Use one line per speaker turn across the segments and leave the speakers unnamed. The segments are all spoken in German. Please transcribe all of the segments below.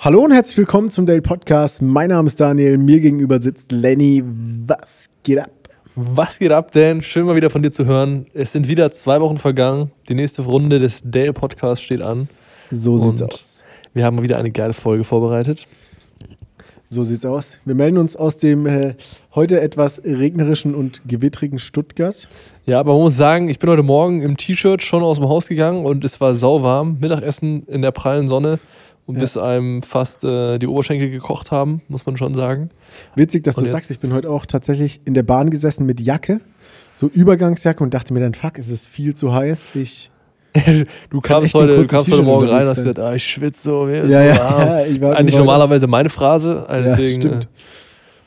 Hallo und herzlich willkommen zum Dale Podcast. Mein Name ist Daniel, mir gegenüber sitzt Lenny. Was geht ab?
Was geht ab, Dan? Schön mal wieder von dir zu hören. Es sind wieder zwei Wochen vergangen. Die nächste Runde des Dale Podcasts steht an.
So sieht's
Und
aus.
Wir haben mal wieder eine geile Folge vorbereitet.
So sieht's aus. Wir melden uns aus dem äh, heute etwas regnerischen und gewittrigen Stuttgart.
Ja, aber man muss sagen, ich bin heute Morgen im T-Shirt schon aus dem Haus gegangen und es war sauwarm. Mittagessen in der prallen Sonne und
Ja.
bis einem fast äh, die Oberschenkel gekocht haben, muss man schon sagen.
Witzig, dass
Und
du
jetzt?
sagst, ich bin heute auch tatsächlich in der Bahn gesessen mit Jacke, so Übergangsjacke und dachte mir dann, fuck, es ist viel zu heiß. Ich
du kamst heute, du kamst heute Morgen rein und hast gesagt, ah, ich schwitze so, mir ist
Ja,
so
ja,
warm.
ja, ich war-
Eigentlich normalerweise meine Phrase. äh,
Ja,
Deswegen,
stimmt.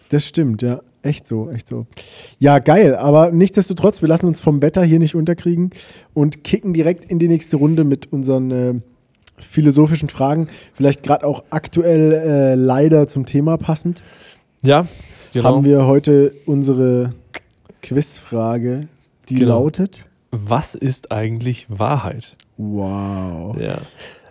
Das stimmt, ja. Echt so, echt so. Ja, geil. Aber nichtsdestotrotz, wir lassen uns vom Wetter hier nicht unterkriegen und kicken direkt in die nächste Runde mit unseren äh, philosophischen Fragen. Vielleicht gerade auch aktuell äh, leider zum Thema passend.
Ja, genau.
Haben wir heute unsere Quizfrage, die
Genau.
lautet:
Was ist eigentlich Wahrheit?
Wow.
Ja.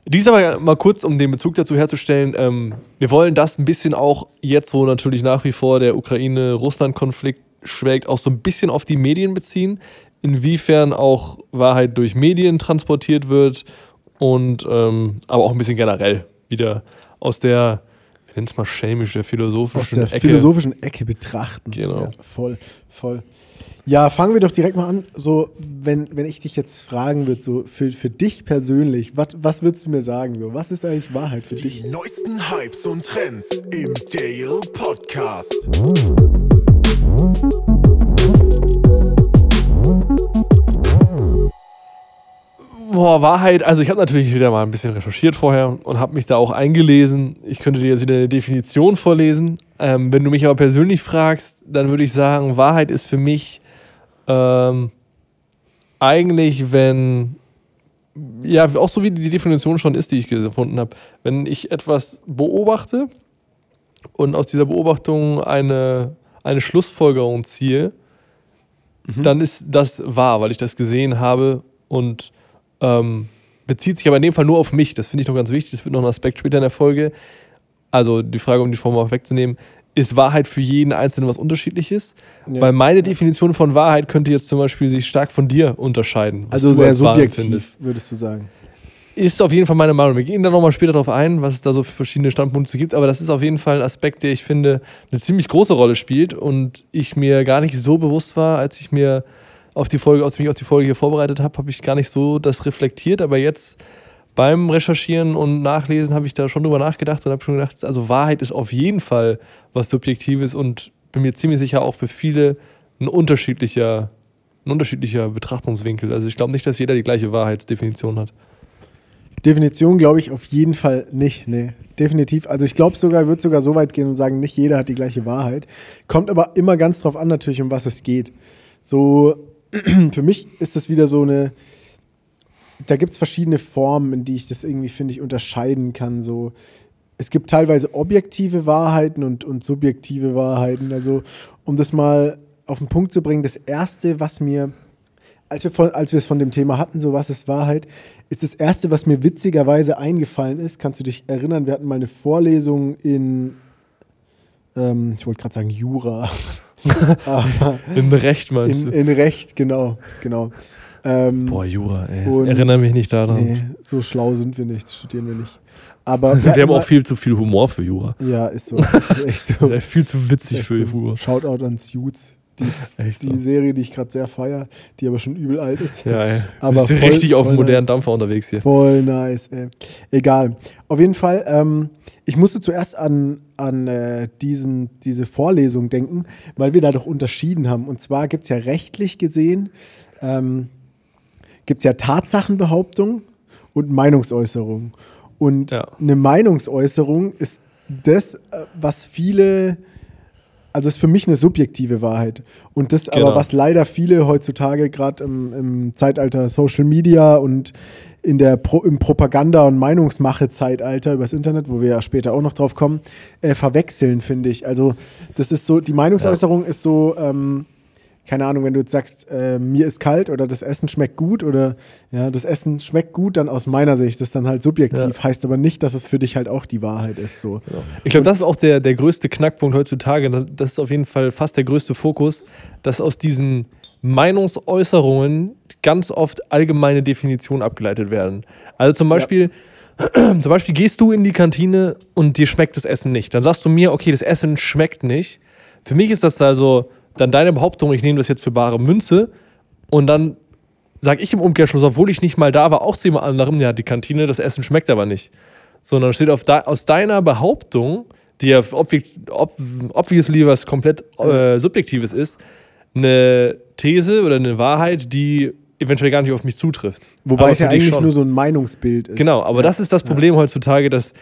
Dies aber mal kurz, um den Bezug dazu herzustellen. Ähm, wir wollen das ein bisschen auch jetzt, wo natürlich nach wie vor der Ukraine-Russland-Konflikt schwelgt, auch so ein bisschen auf die Medien beziehen. Inwiefern auch Wahrheit durch Medien transportiert wird und ähm, aber auch ein bisschen generell wieder aus der, wir nennen es mal schelmisch, der philosophischen
Aus der
Ecke.
philosophischen Ecke betrachten.
Genau.
Ja, voll, voll. Ja, fangen wir doch direkt mal an. So, wenn, wenn ich dich jetzt fragen würde, so für, für dich persönlich, was, was würdest du mir sagen? So, was ist eigentlich Wahrheit für dich?
Die neuesten Hypes und Trends im Dale Podcast.
Boah, Wahrheit, also ich habe natürlich wieder mal ein bisschen recherchiert vorher und habe mich da auch eingelesen. Ich könnte dir jetzt wieder eine Definition vorlesen. Ähm, wenn du mich aber persönlich fragst, dann würde ich sagen, Wahrheit ist für mich ähm, eigentlich, wenn, ja, auch so wie die Definition schon ist, die ich gefunden habe, wenn ich etwas beobachte und aus dieser Beobachtung eine, eine Schlussfolgerung ziehe, dann ist das wahr, weil ich das gesehen habe und ähm, bezieht sich aber in dem Fall nur auf mich. Das finde ich noch ganz wichtig. Das wird noch ein Aspekt später in der Folge. Also die Frage, um die Form mal wegzunehmen, ist Wahrheit für jeden Einzelnen was unterschiedliches?
Ja.
Weil meine Definition von Wahrheit könnte jetzt zum Beispiel sich stark von dir unterscheiden.
Also sehr
als
subjektiv, würdest du sagen.
Ist auf jeden Fall meine Meinung. Wir gehen da nochmal später drauf ein, was es da so für verschiedene Standpunkte gibt. Aber das ist auf jeden Fall ein Aspekt, der ich finde, eine ziemlich große Rolle spielt und ich mir gar nicht so bewusst war, als ich mir auf die Folge, als ich mich auf die Folge hier vorbereitet habe, habe ich gar nicht so das reflektiert. Aber jetzt beim Recherchieren und Nachlesen habe ich da schon drüber nachgedacht und habe schon gedacht, also Wahrheit ist auf jeden Fall was Subjektives und bin mir ziemlich sicher auch für viele ein unterschiedlicher, ein unterschiedlicher Betrachtungswinkel. Also ich glaube nicht, dass jeder die gleiche Wahrheitsdefinition hat.
Definition glaube ich auf jeden Fall nicht. Nee, definitiv. Also ich glaube sogar, würde sogar so weit gehen und sagen, nicht jeder hat die gleiche Wahrheit. Kommt aber immer ganz drauf an natürlich, um was es geht. So, für mich ist das wieder so eine, da gibt es verschiedene Formen, in die ich das irgendwie, finde ich, unterscheiden kann. So, es gibt teilweise objektive Wahrheiten und, und subjektive Wahrheiten. Also, um das mal auf den Punkt zu bringen, das Erste, was mir als wir, von, als wir es von dem Thema hatten, so was ist Wahrheit, ist das Erste, was mir witzigerweise eingefallen ist, kannst du dich erinnern, wir hatten mal eine Vorlesung in, ähm, ich wollte gerade sagen Jura,
In Recht meinst
in,
du?
in Recht, genau, genau. Ähm,
Boah, Jura, ey.
Und-
Erinnere mich nicht daran.
nee, so schlau sind wir nicht, studieren wir nicht. Aber
Wir
hatten
haben auch viel zu viel Humor für Jura.
Ja, ist so. Ist echt so.
Viel zu witzig für
so.
Jura.
Shoutout an Suits, die,
Echt so.
die Serie, die ich gerade sehr feiere, die aber schon übel alt ist.
Ja, ey.
Aber voll-
richtig auf
voll
dem modernen
nice.
Dampfer unterwegs hier.
Voll nice, ey. Egal. Auf jeden Fall, ähm, ich musste zuerst an, an äh, diesen, diese Vorlesung denken, weil wir da doch unterschieden haben. Und zwar gibt es ja rechtlich gesehen, ähm, gibt es ja Tatsachenbehauptung und Meinungsäußerung. Und
Ja.
eine Meinungsäußerung ist das, äh, was viele, also ist für mich eine subjektive Wahrheit. Und das aber,
Genau.
was leider viele heutzutage gerade im, im Zeitalter Social Media und in der Pro, im Propaganda- und Meinungsmache-Zeitalter übers Internet, wo wir ja später auch noch drauf kommen, äh, verwechseln, finde ich. Also das ist so, die Meinungsäußerung ist so, ähm, keine Ahnung, wenn du jetzt sagst, äh, mir ist kalt oder das Essen schmeckt gut oder ja, das Essen schmeckt gut, dann aus meiner Sicht, das ist dann halt subjektiv,
Ja.
heißt aber nicht, dass es für dich halt auch die Wahrheit ist. So.
Ich glaube, das ist auch der, der größte Knackpunkt heutzutage. Das ist auf jeden Fall fast der größte Fokus, dass aus diesen Meinungsäußerungen ganz oft allgemeine Definitionen abgeleitet werden. Also zum Beispiel, zum Beispiel gehst du in die Kantine und dir schmeckt das Essen nicht. Dann sagst du mir, okay, das Essen schmeckt nicht. Für mich ist das also dann deine Behauptung, ich nehme das jetzt für bare Münze und dann sage ich im Umkehrschluss, obwohl ich nicht mal da war, auch zu jemand anderem, ja, die Kantine, das Essen schmeckt aber nicht. Sondern steht auf de aus deiner Behauptung, die ja objekt ob obviously was komplett äh, Subjektives ist, eine These oder eine Wahrheit, die eventuell gar nicht auf mich zutrifft.
Wobei
Aber
es ja eigentlich
schon.
nur so ein Meinungsbild ist.
Genau, aber
ja.
das ist das Problem heutzutage, dass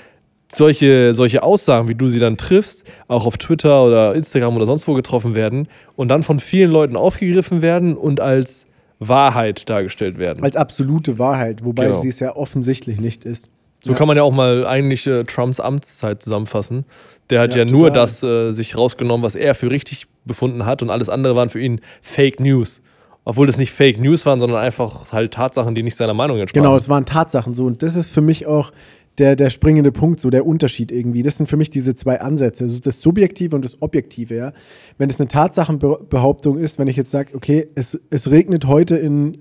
solche, solche Aussagen, wie du sie dann triffst, auch auf Twitter oder Instagram oder sonst wo getroffen werden und dann von vielen Leuten aufgegriffen werden und als Wahrheit dargestellt werden.
Als absolute Wahrheit, wobei
Genau.
sie es ja offensichtlich nicht ist.
so kann man ja auch mal eigentlich äh, Trumps Amtszeit zusammenfassen. Der hat ja,
Ja,
nur das äh, sich rausgenommen, was er für richtig befunden hat und alles andere waren für ihn Fake News. Obwohl das nicht Fake News waren, sondern einfach halt Tatsachen, die nicht seiner Meinung entsprachen.
Genau, es waren Tatsachen so. Und das ist für mich auch der, der springende Punkt, so der Unterschied irgendwie. Das sind für mich diese zwei Ansätze, also das Subjektive und das Objektive. Ja? Wenn es eine Tatsachenbehauptung ist, wenn ich jetzt sage, okay, es, es regnet heute in,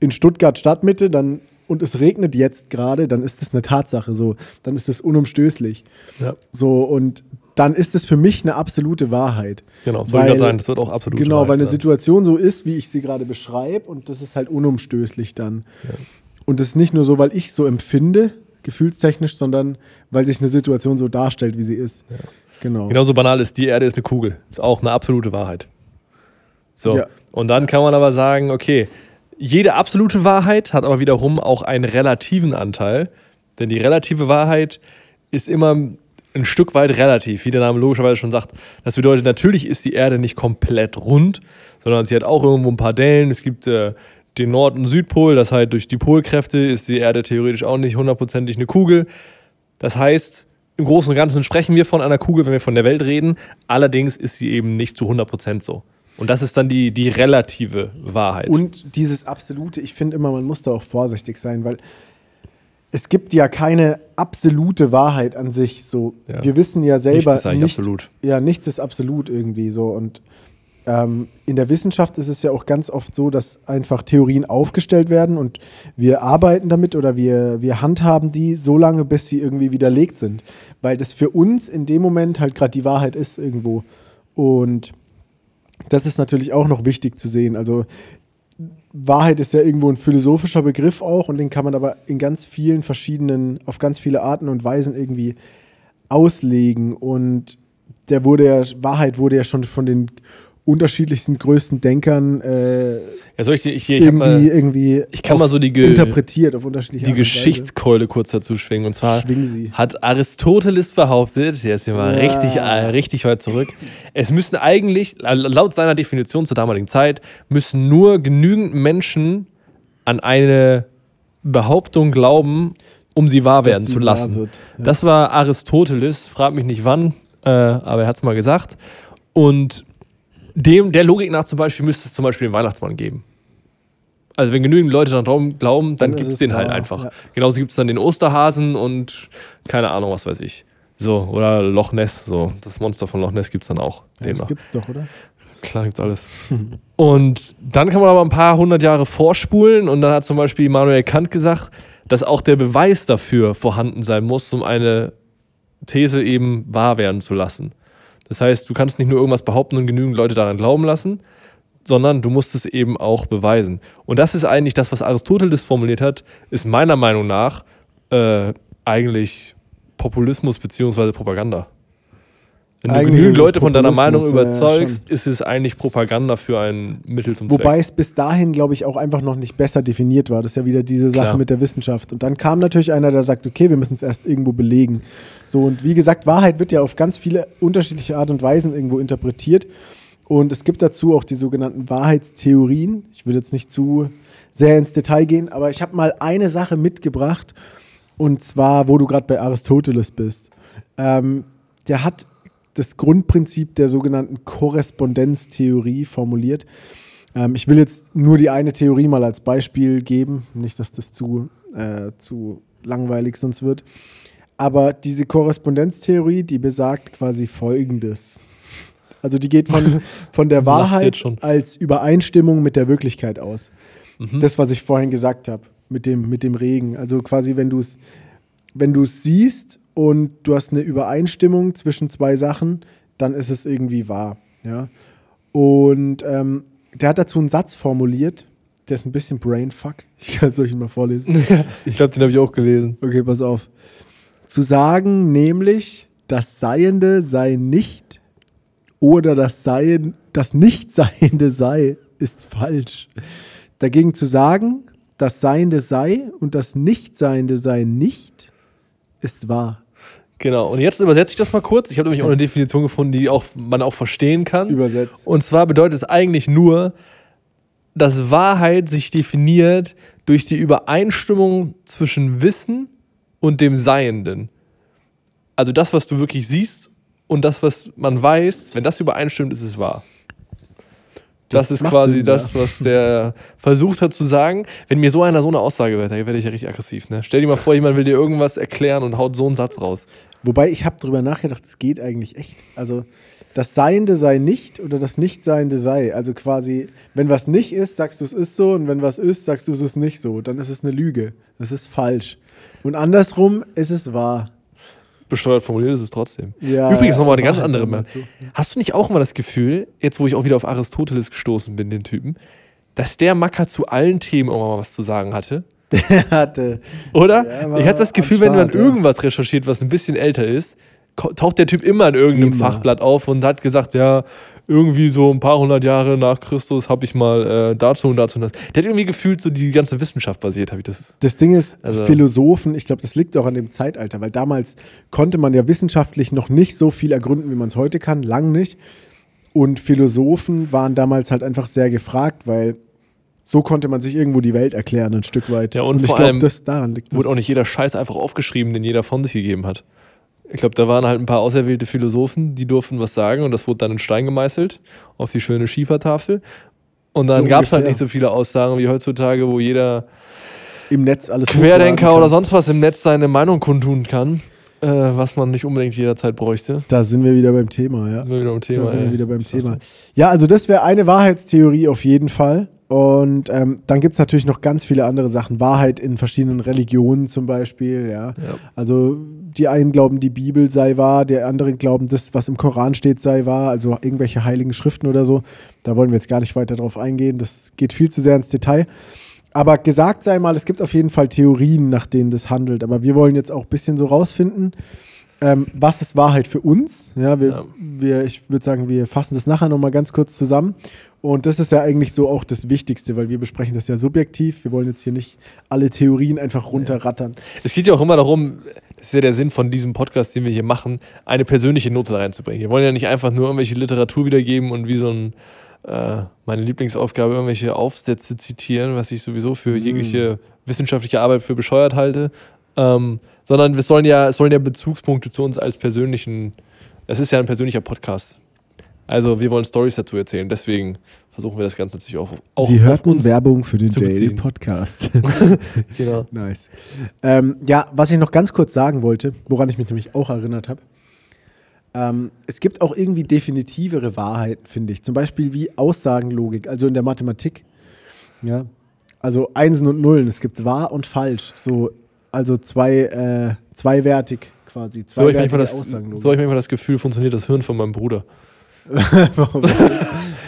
in Stuttgart Stadtmitte, dann und es regnet jetzt gerade, dann ist das eine Tatsache so, dann ist das unumstößlich.
Ja,
So und dann ist es für mich eine absolute Wahrheit.
genau, das
Weil-
sagen, das wird auch absolut
Genau,
Wahrheit
weil eine
sein.
Situation so ist, wie ich sie gerade beschreibe, und das ist halt unumstößlich dann. Und das ist nicht nur so, weil ich so empfinde, gefühlstechnisch, sondern weil sich eine Situation so darstellt, wie sie ist. Genau.
Genauso banal ist, die Erde ist eine Kugel. Ist auch eine absolute Wahrheit. So.
Ja.
Und dann kann man aber sagen, okay, jede absolute Wahrheit hat aber wiederum auch einen relativen Anteil. Denn die relative Wahrheit ist immer ein Stück weit relativ, wie der Name logischerweise schon sagt. Das bedeutet, natürlich ist die Erde nicht komplett rund, sondern sie hat auch irgendwo ein paar Dellen. Es gibt äh, den Nord- und Südpol, das heißt, durch die Polkräfte ist die Erde theoretisch auch nicht hundertprozentig eine Kugel. Das heißt, im Großen und Ganzen sprechen wir von einer Kugel, wenn wir von der Welt reden. Allerdings ist sie eben nicht zu 100% so. Und das ist dann die, die relative Wahrheit.
Und dieses Absolute, ich finde immer, man muss da auch vorsichtig sein, weil es gibt ja keine absolute Wahrheit an sich. So,
Ja.
wir wissen ja selber
Nichts ist
nicht,
absolut.
Ja, nichts ist absolut irgendwie so. Und ähm, in der Wissenschaft ist es ja auch ganz oft so, dass einfach Theorien aufgestellt werden und wir arbeiten damit oder wir, wir handhaben die so lange, bis sie irgendwie widerlegt sind. Weil das für uns in dem Moment halt gerade die Wahrheit ist irgendwo. Und das ist natürlich auch noch wichtig zu sehen. Also Wahrheit ist ja irgendwo ein philosophischer Begriff auch und den kann man aber in ganz vielen verschiedenen, auf ganz viele Arten und Weisen irgendwie auslegen. Und der wurde ja, Wahrheit wurde ja schon von den unterschiedlichsten größten Denkern äh,
ja, ich, ich, hier, ich,
irgendwie,
mal
irgendwie
ich kann mal so die
interpretiert auf unterschiedliche
die. Geschichtskeule kurz dazu schwingen. Und zwar hat Aristoteles behauptet, jetzt sind wir
Ja.
richtig, äh, richtig weit zurück, es müssen eigentlich, laut seiner Definition zur damaligen Zeit, müssen nur genügend Menschen an eine Behauptung glauben, um sie wahr werden
sie
zu lassen.
wird, ja.
Das war Aristoteles, frag mich nicht wann, äh, aber er hat es mal gesagt. Und dem, der Logik nach zum Beispiel müsste es zum Beispiel den Weihnachtsmann geben. Also wenn genügend Leute daran glauben, dann,
Dann
gibt es den halt einfach.
ja.
Genauso gibt es dann den Osterhasen und keine Ahnung, was weiß ich. So, oder Loch Ness, so. Das Monster von Loch Ness gibt es dann auch.
Ja, das gibt's doch, oder?
Klar gibt's alles. und dann kann man aber ein paar hundert Jahre vorspulen und dann hat zum Beispiel Immanuel Kant gesagt, dass auch der Beweis dafür vorhanden sein muss, um eine These eben wahr werden zu lassen. Das heißt, du kannst nicht nur irgendwas behaupten und genügend Leute daran glauben lassen, sondern du musst es eben auch beweisen. Und das ist eigentlich das, was Aristoteles formuliert hat, ist meiner Meinung nach äh, eigentlich Populismus beziehungsweise Propaganda. Wenn du genügend Leute von deiner Meinung
Populismus, ja,
überzeugst, ist es eigentlich Propaganda für ein Mittel zum Zweck.
Wobei es bis dahin, glaube ich, auch einfach noch nicht besser definiert war. Das ist ja wieder diese Sache
Klar.
mit der Wissenschaft. Und dann kam natürlich einer, der sagt, okay, wir müssen es erst irgendwo belegen. So, und wie gesagt, Wahrheit wird ja auf ganz viele unterschiedliche Art und Weisen irgendwo interpretiert. Und es gibt dazu auch die sogenannten Wahrheitstheorien. Ich will jetzt nicht zu sehr ins Detail gehen, aber ich habe mal eine Sache mitgebracht. Und zwar, wo du gerade bei Aristoteles bist. Ähm, der hat das Grundprinzip der sogenannten Korrespondenztheorie formuliert. Ähm, ich will jetzt nur die eine Theorie mal als Beispiel geben, nicht, dass das zu, äh, zu langweilig sonst wird. Aber diese Korrespondenztheorie, die besagt quasi Folgendes. Also die geht von, von der Wahrheit als Übereinstimmung mit der Wirklichkeit aus.
Mhm.
Das, was ich vorhin gesagt habe, mit dem, mit dem Regen. Also quasi, wenn du es wenn du es siehst und du hast eine Übereinstimmung zwischen zwei Sachen, dann ist es irgendwie wahr. Ja? Und ähm, der hat dazu einen Satz formuliert, der ist ein bisschen Brainfuck. Ich kann es euch mal vorlesen.
Ich glaube, den habe ich auch gelesen.
Okay, pass auf. Zu sagen, nämlich, das Seiende sei nicht oder das Seien, das Nichtseiende sei, ist falsch. Dagegen zu sagen, das Seiende sei und das Nichtseiende sei nicht, ist wahr.
Genau. Und jetzt übersetze ich das mal kurz. Ich habe nämlich auch eine Definition gefunden, die auch, man auch verstehen kann.
Übersetzt.
Und zwar bedeutet es eigentlich nur, dass Wahrheit sich definiert durch die Übereinstimmung zwischen Wissen und dem Seienden. Also das, was du wirklich siehst und das, was man weiß, wenn das übereinstimmt, ist es wahr. Das,
Das
ist quasi
Sinn,
das,
ja.
was der versucht hat zu sagen. Wenn mir so einer so eine Aussage wird, dann werde ich ja richtig aggressiv. Ne? Stell dir mal vor, jemand will dir irgendwas erklären und haut so einen Satz raus.
Wobei ich habe drüber nachgedacht, es geht eigentlich echt. Also das Seiende sei nicht oder das Nichtseiende sei. Also quasi, wenn was nicht ist, sagst du es ist so und wenn was ist, sagst du es ist nicht so. Dann ist es eine Lüge. Das ist falsch. Und andersrum ist es wahr.
Besteuert formuliert ist es trotzdem.
Ja,
Übrigens nochmal eine ganz andere.
dann
Mal. Hast du nicht auch mal das Gefühl, jetzt wo ich auch wieder auf Aristoteles gestoßen bin, den Typen, dass der Macker zu allen Themen irgendwann mal was zu sagen hatte?
Er hatte.
Oder?
Der
ich hatte das Gefühl, wenn man
Start, ja.
irgendwas recherchiert, was ein bisschen älter ist, taucht der Typ immer in irgendeinem
Immer.
Fachblatt auf und hat gesagt, ja, irgendwie so ein paar hundert Jahre nach Christus habe ich mal äh, dazu und dazu und das. Der hat irgendwie gefühlt so die ganze Wissenschaft basiert, habe ich das.
Das Ding ist,
Also-
Philosophen, ich glaube, das liegt auch an dem Zeitalter, weil damals konnte man ja wissenschaftlich noch nicht so viel ergründen, wie man es heute kann, lang nicht. Und Philosophen waren damals halt einfach sehr gefragt, weil so konnte man sich irgendwo die Welt erklären, ein Stück weit.
Ja, und
ich
vor
glaube, das daran liegt.
Wurde
Das.
auch nicht jeder Scheiß einfach aufgeschrieben, den jeder von sich gegeben hat. Ich glaube, da waren halt ein paar auserwählte Philosophen, die durften was sagen und das wurde dann in Stein gemeißelt auf die schöne Schiefertafel. Und dann
So
gab es halt nicht so viele Aussagen wie heutzutage, wo jeder
Im Netz alles
Querdenker oder sonst was im Netz seine Meinung kundtun kann, äh, was man nicht unbedingt jederzeit bräuchte.
Da sind wir wieder beim Thema, ja.
Sind wir wieder am Thema,
da sind wir wieder beim. Thema. Ja, also das wäre eine Wahrheitstheorie auf jeden Fall. Und ähm, dann gibt es natürlich noch ganz viele andere Sachen. Wahrheit in verschiedenen Religionen zum Beispiel, ja.
Ja.
Also die einen glauben, die Bibel sei wahr, die anderen glauben, das, was im Koran steht, sei wahr, also irgendwelche heiligen Schriften oder so. Da wollen wir jetzt gar nicht weiter drauf eingehen. Das geht viel zu sehr ins Detail. Aber gesagt sei mal, es gibt auf jeden Fall Theorien, nach denen das handelt. Aber wir wollen jetzt auch ein bisschen so rausfinden, ähm, was ist Wahrheit für uns? Ja, wir,
Ja.
wir ich würde sagen, wir fassen das nachher nochmal ganz kurz zusammen. Und das ist ja eigentlich so auch das Wichtigste, weil wir besprechen das ja subjektiv. Wir wollen jetzt hier nicht alle Theorien einfach runterrattern.
Es geht ja auch immer darum, das ist ja der Sinn von diesem Podcast, den wir hier machen, eine persönliche Note da reinzubringen. Wir wollen ja nicht einfach nur irgendwelche Literatur wiedergeben und wie so ein, äh, meine Lieblingsaufgabe, irgendwelche Aufsätze zitieren, was ich sowieso für jegliche wissenschaftliche Arbeit für bescheuert halte. Ähm, sondern es sollen ja, es sollen ja Bezugspunkte zu uns als persönlichen, es ist ja ein persönlicher Podcast. Also wir wollen Stories dazu erzählen, deswegen versuchen wir das Ganze natürlich auch, auch
Sie hörten Werbung für den
beziehen.
Podcast.
Genau.
nice. Ähm, ja, was ich noch ganz kurz sagen wollte, woran ich mich nämlich auch erinnert habe. Ähm, es gibt auch irgendwie definitivere Wahrheiten, finde ich. Zum Beispiel wie Aussagenlogik, also in der Mathematik. Ja. Also Einsen und Nullen. Es gibt wahr und falsch. So, also zwei, äh, zweiwertig quasi.
So habe ich,
Zweiwertige
das-
Aussagenlogik.
so hab ich manchmal das Gefühl, funktioniert das Hirn von meinem Bruder.
Warum?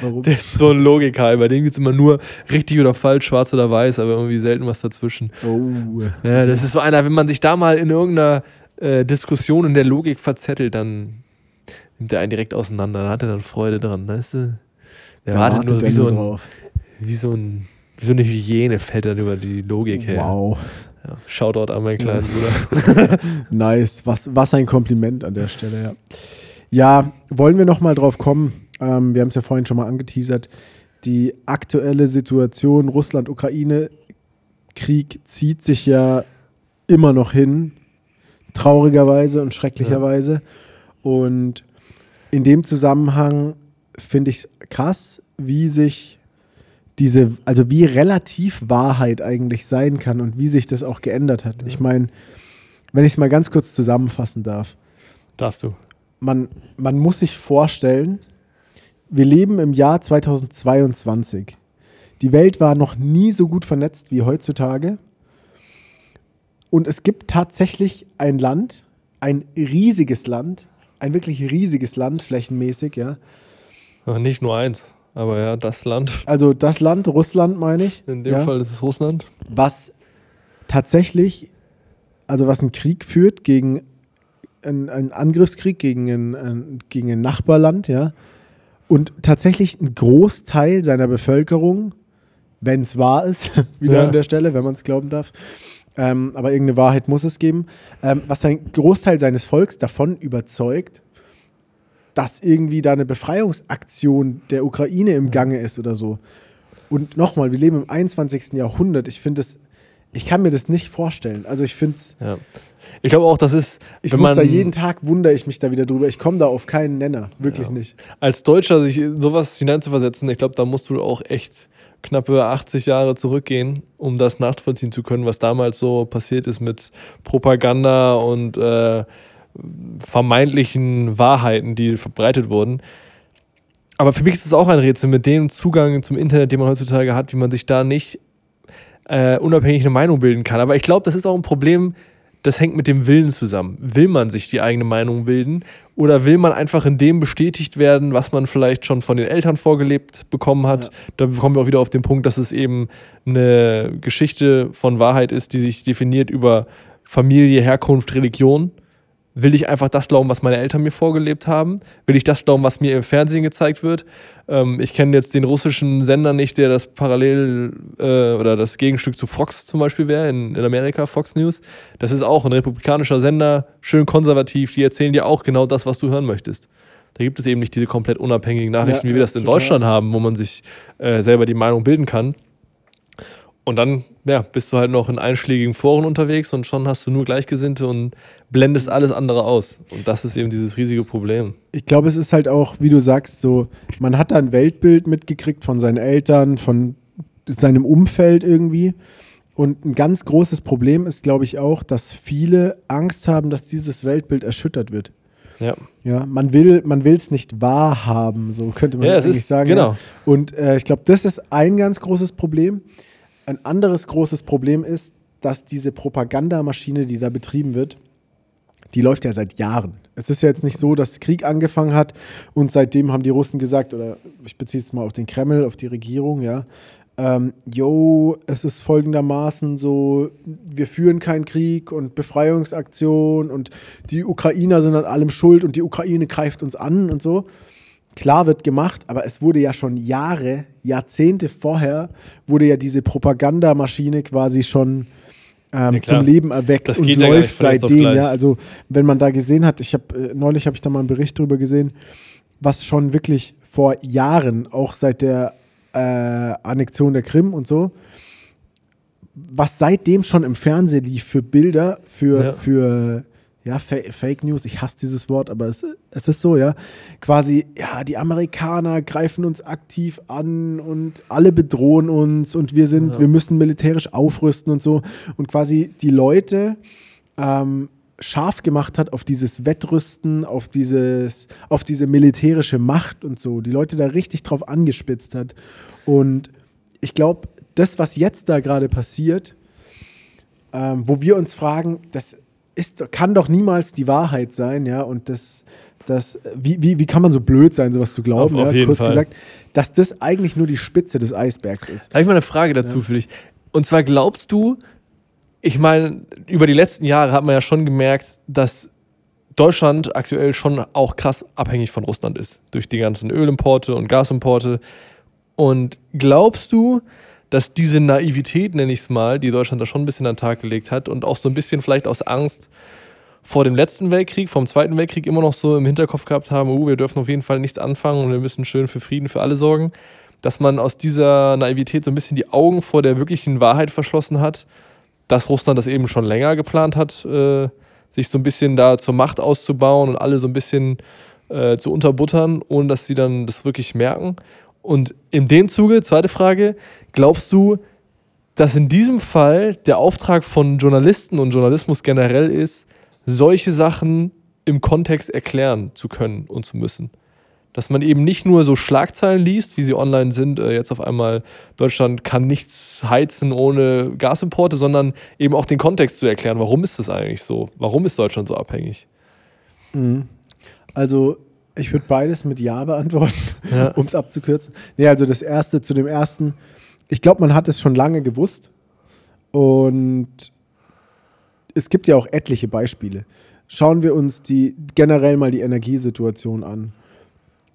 Warum?
Der ist so ein Logiker. Bei dem gibt es immer nur richtig oder falsch, schwarz oder weiß, aber irgendwie selten was dazwischen.
Oh.
Ja, das ist so einer, wenn man sich da mal in irgendeiner äh, Diskussion in der Logik verzettelt, dann nimmt er einen direkt auseinander. Da hat er dann Freude dran. Weißt du? Der
Da
wartet nur wie so, ein,
drauf.
wie, so ein, wie so eine Hyäne, fällt dann über die Logik her.
Wow.
Ja, Shoutout an meinen kleinen Bruder.
Nice. Was, was ein Kompliment an der Stelle, ja. Ja, wollen wir noch mal drauf kommen? Ähm, wir haben es ja vorhin schon mal angeteasert. Die aktuelle Situation Russland-Ukraine-Krieg zieht sich ja immer noch hin. Traurigerweise und schrecklicherweise. Und in dem Zusammenhang finde ich es krass, wie sich diese, also wie relativ Wahrheit eigentlich sein kann und wie sich das auch geändert hat. Ich meine, wenn ich es mal ganz kurz zusammenfassen darf.
Darfst du.
Man, man muss sich vorstellen, wir leben im Jahr 2022. Die Welt war noch nie so gut vernetzt wie heutzutage. Und es gibt tatsächlich ein Land, ein riesiges Land, ein wirklich riesiges Land, flächenmäßig, ja.
Ja, Nicht nur eins, aber ja, das Land.
Also das Land, Russland meine ich.
In dem
ja,
Fall ist es Russland.
Was tatsächlich, also was einen Krieg führt gegen einen, einen Angriffskrieg gegen ein, ein, gegen ein Nachbarland, ja. Und tatsächlich ein Großteil seiner Bevölkerung, wenn es wahr ist, wieder
Ja.
an der Stelle, wenn man es glauben darf, ähm, aber irgendeine Wahrheit muss es geben, ähm, was ein Großteil seines Volks davon überzeugt, dass irgendwie da eine Befreiungsaktion der Ukraine im Gange ist oder so. Und nochmal, wir leben im 21. Jahrhundert. Ich finde es, ich kann mir das nicht vorstellen. Also ich finde es,
Ja. Ich glaube auch, das ist.
ich muss da jeden Tag wundere ich mich da wieder drüber. Ich komme da auf keinen Nenner, wirklich
Ja.
nicht.
als Deutscher sich in sowas hineinzuversetzen, ich glaube, da musst du auch echt knappe 80 Jahre zurückgehen, um das nachvollziehen zu können, was damals so passiert ist mit Propaganda und äh, vermeintlichen Wahrheiten, die verbreitet wurden. Aber für mich ist es auch ein Rätsel mit dem Zugang zum Internet, den man heutzutage hat, wie man sich da nicht äh, unabhängig eine Meinung bilden kann. Aber ich glaube, das ist auch ein Problem, das hängt mit dem Willen zusammen. Will man sich die eigene Meinung bilden oder will man einfach in dem bestätigt werden, was man vielleicht schon von den Eltern vorgelebt bekommen hat?
Ja.
Da kommen wir auch wieder auf den Punkt, dass es eben eine Geschichte von Wahrheit ist, die sich definiert über Familie, Herkunft, Religion. Will ich einfach das glauben, was meine Eltern mir vorgelebt haben? Will ich das glauben, was mir im Fernsehen gezeigt wird? Ähm, ich kenne jetzt den russischen Sender nicht, der das parallel äh, oder das Gegenstück zu Fox zum Beispiel wäre in, in Amerika, Fox News. Das ist auch ein republikanischer Sender, schön konservativ. Die erzählen dir auch genau das, was du hören möchtest. Da gibt es eben nicht diese komplett unabhängigen Nachrichten,
Ja,
wie wir das in
total.
Deutschland haben, wo man sich äh, selber die Meinung bilden kann. Und dann ja, bist du halt noch in einschlägigen Foren unterwegs und schon hast du nur Gleichgesinnte und blendest alles andere aus. Und das ist eben dieses riesige Problem.
Ich glaube, es ist halt auch, wie du sagst, so, man hat da ein Weltbild mitgekriegt von seinen Eltern, von seinem Umfeld irgendwie. Und ein ganz großes Problem ist, glaube ich, auch, dass viele Angst haben, dass dieses Weltbild erschüttert wird.
Ja.
Ja, man will man es nicht wahrhaben, so könnte man
Ja, es
eigentlich
ist-
sagen.
genau.
Ja. Und äh, ich glaube, das ist ein ganz großes Problem. Ein anderes großes Problem ist, dass diese Propagandamaschine, die da betrieben wird, die läuft ja seit Jahren. Es ist ja jetzt nicht so, dass Krieg angefangen hat und seitdem haben die Russen gesagt, oder ich beziehe es mal auf den Kreml, auf die Regierung, ja, ähm, es ist folgendermaßen so, wir führen keinen Krieg und Befreiungsaktion und die Ukrainer sind an allem schuld und die Ukraine greift uns an und so. Klar wird gemacht, aber es wurde ja schon Jahre, Jahrzehnte vorher, wurde ja diese Propagandamaschine quasi schon ähm,
Ja,
zum Leben erweckt
Das
und
ja
läuft
auf
seitdem. Ja, also wenn man da gesehen hat, ich habe äh, neulich habe ich da mal einen Bericht drüber gesehen, was schon wirklich vor Jahren, auch seit der äh, Annexion der Krim und so, was seitdem schon im Fernsehen lief für Bilder, für,
Ja.
für ja, Fa Fake News, ich hasse dieses Wort, aber es, es ist so, ja. Quasi, ja, die Amerikaner greifen uns aktiv an und alle bedrohen uns und wir sind,
Ja.
wir müssen militärisch aufrüsten und so. Und quasi die Leute ähm, scharf gemacht hat auf dieses Wettrüsten, auf dieses, auf diese militärische Macht und so. Die Leute da richtig drauf angespitzt hat. Und ich glaube, das, was jetzt da gerade passiert, ähm, wo wir uns fragen, das ist, kann doch niemals die Wahrheit sein, ja, und das, das wie, wie, wie kann man so blöd sein, sowas zu glauben,
Auf- auf
ja, kurz
Fall.
gesagt, dass das eigentlich nur die Spitze des Eisbergs ist.
Da habe ich mal eine Frage dazu für dich. Und zwar glaubst du, ich meine, über die letzten Jahre hat man ja schon gemerkt, dass Deutschland aktuell schon auch krass abhängig von Russland ist. Durch die ganzen Ölimporte und Gasimporte. Und glaubst du, dass diese Naivität, nenne ich es mal, die Deutschland da schon ein bisschen an den Tag gelegt hat und auch so ein bisschen vielleicht aus Angst vor dem letzten Weltkrieg, vom Zweiten Weltkrieg immer noch so im Hinterkopf gehabt haben, oh, wir dürfen auf jeden Fall nichts anfangen und wir müssen schön für Frieden für alle sorgen, dass man aus dieser Naivität so ein bisschen die Augen vor der wirklichen Wahrheit verschlossen hat, dass Russland das eben schon länger geplant hat, äh, sich so ein bisschen da zur Macht auszubauen und alle so ein bisschen äh, zu unterbuttern, ohne dass sie dann das wirklich merken. Und in dem Zuge, zweite Frage, glaubst du, dass in diesem Fall der Auftrag von Journalisten und Journalismus generell ist, solche Sachen im Kontext erklären zu können und zu müssen? Dass man eben nicht nur so Schlagzeilen liest, wie sie online sind, äh, jetzt auf einmal Deutschland kann nichts heizen ohne Gasimporte, sondern eben auch den Kontext zu erklären. Warum ist das eigentlich so? Warum ist Deutschland so abhängig?
Also, ich würde beides mit Ja beantworten,
Ja.
um es abzukürzen. Nee, also das erste zu dem ersten. Ich glaube, man hat es schon lange gewusst. Und es gibt ja auch etliche Beispiele. Schauen wir uns die generell mal die Energiesituation an.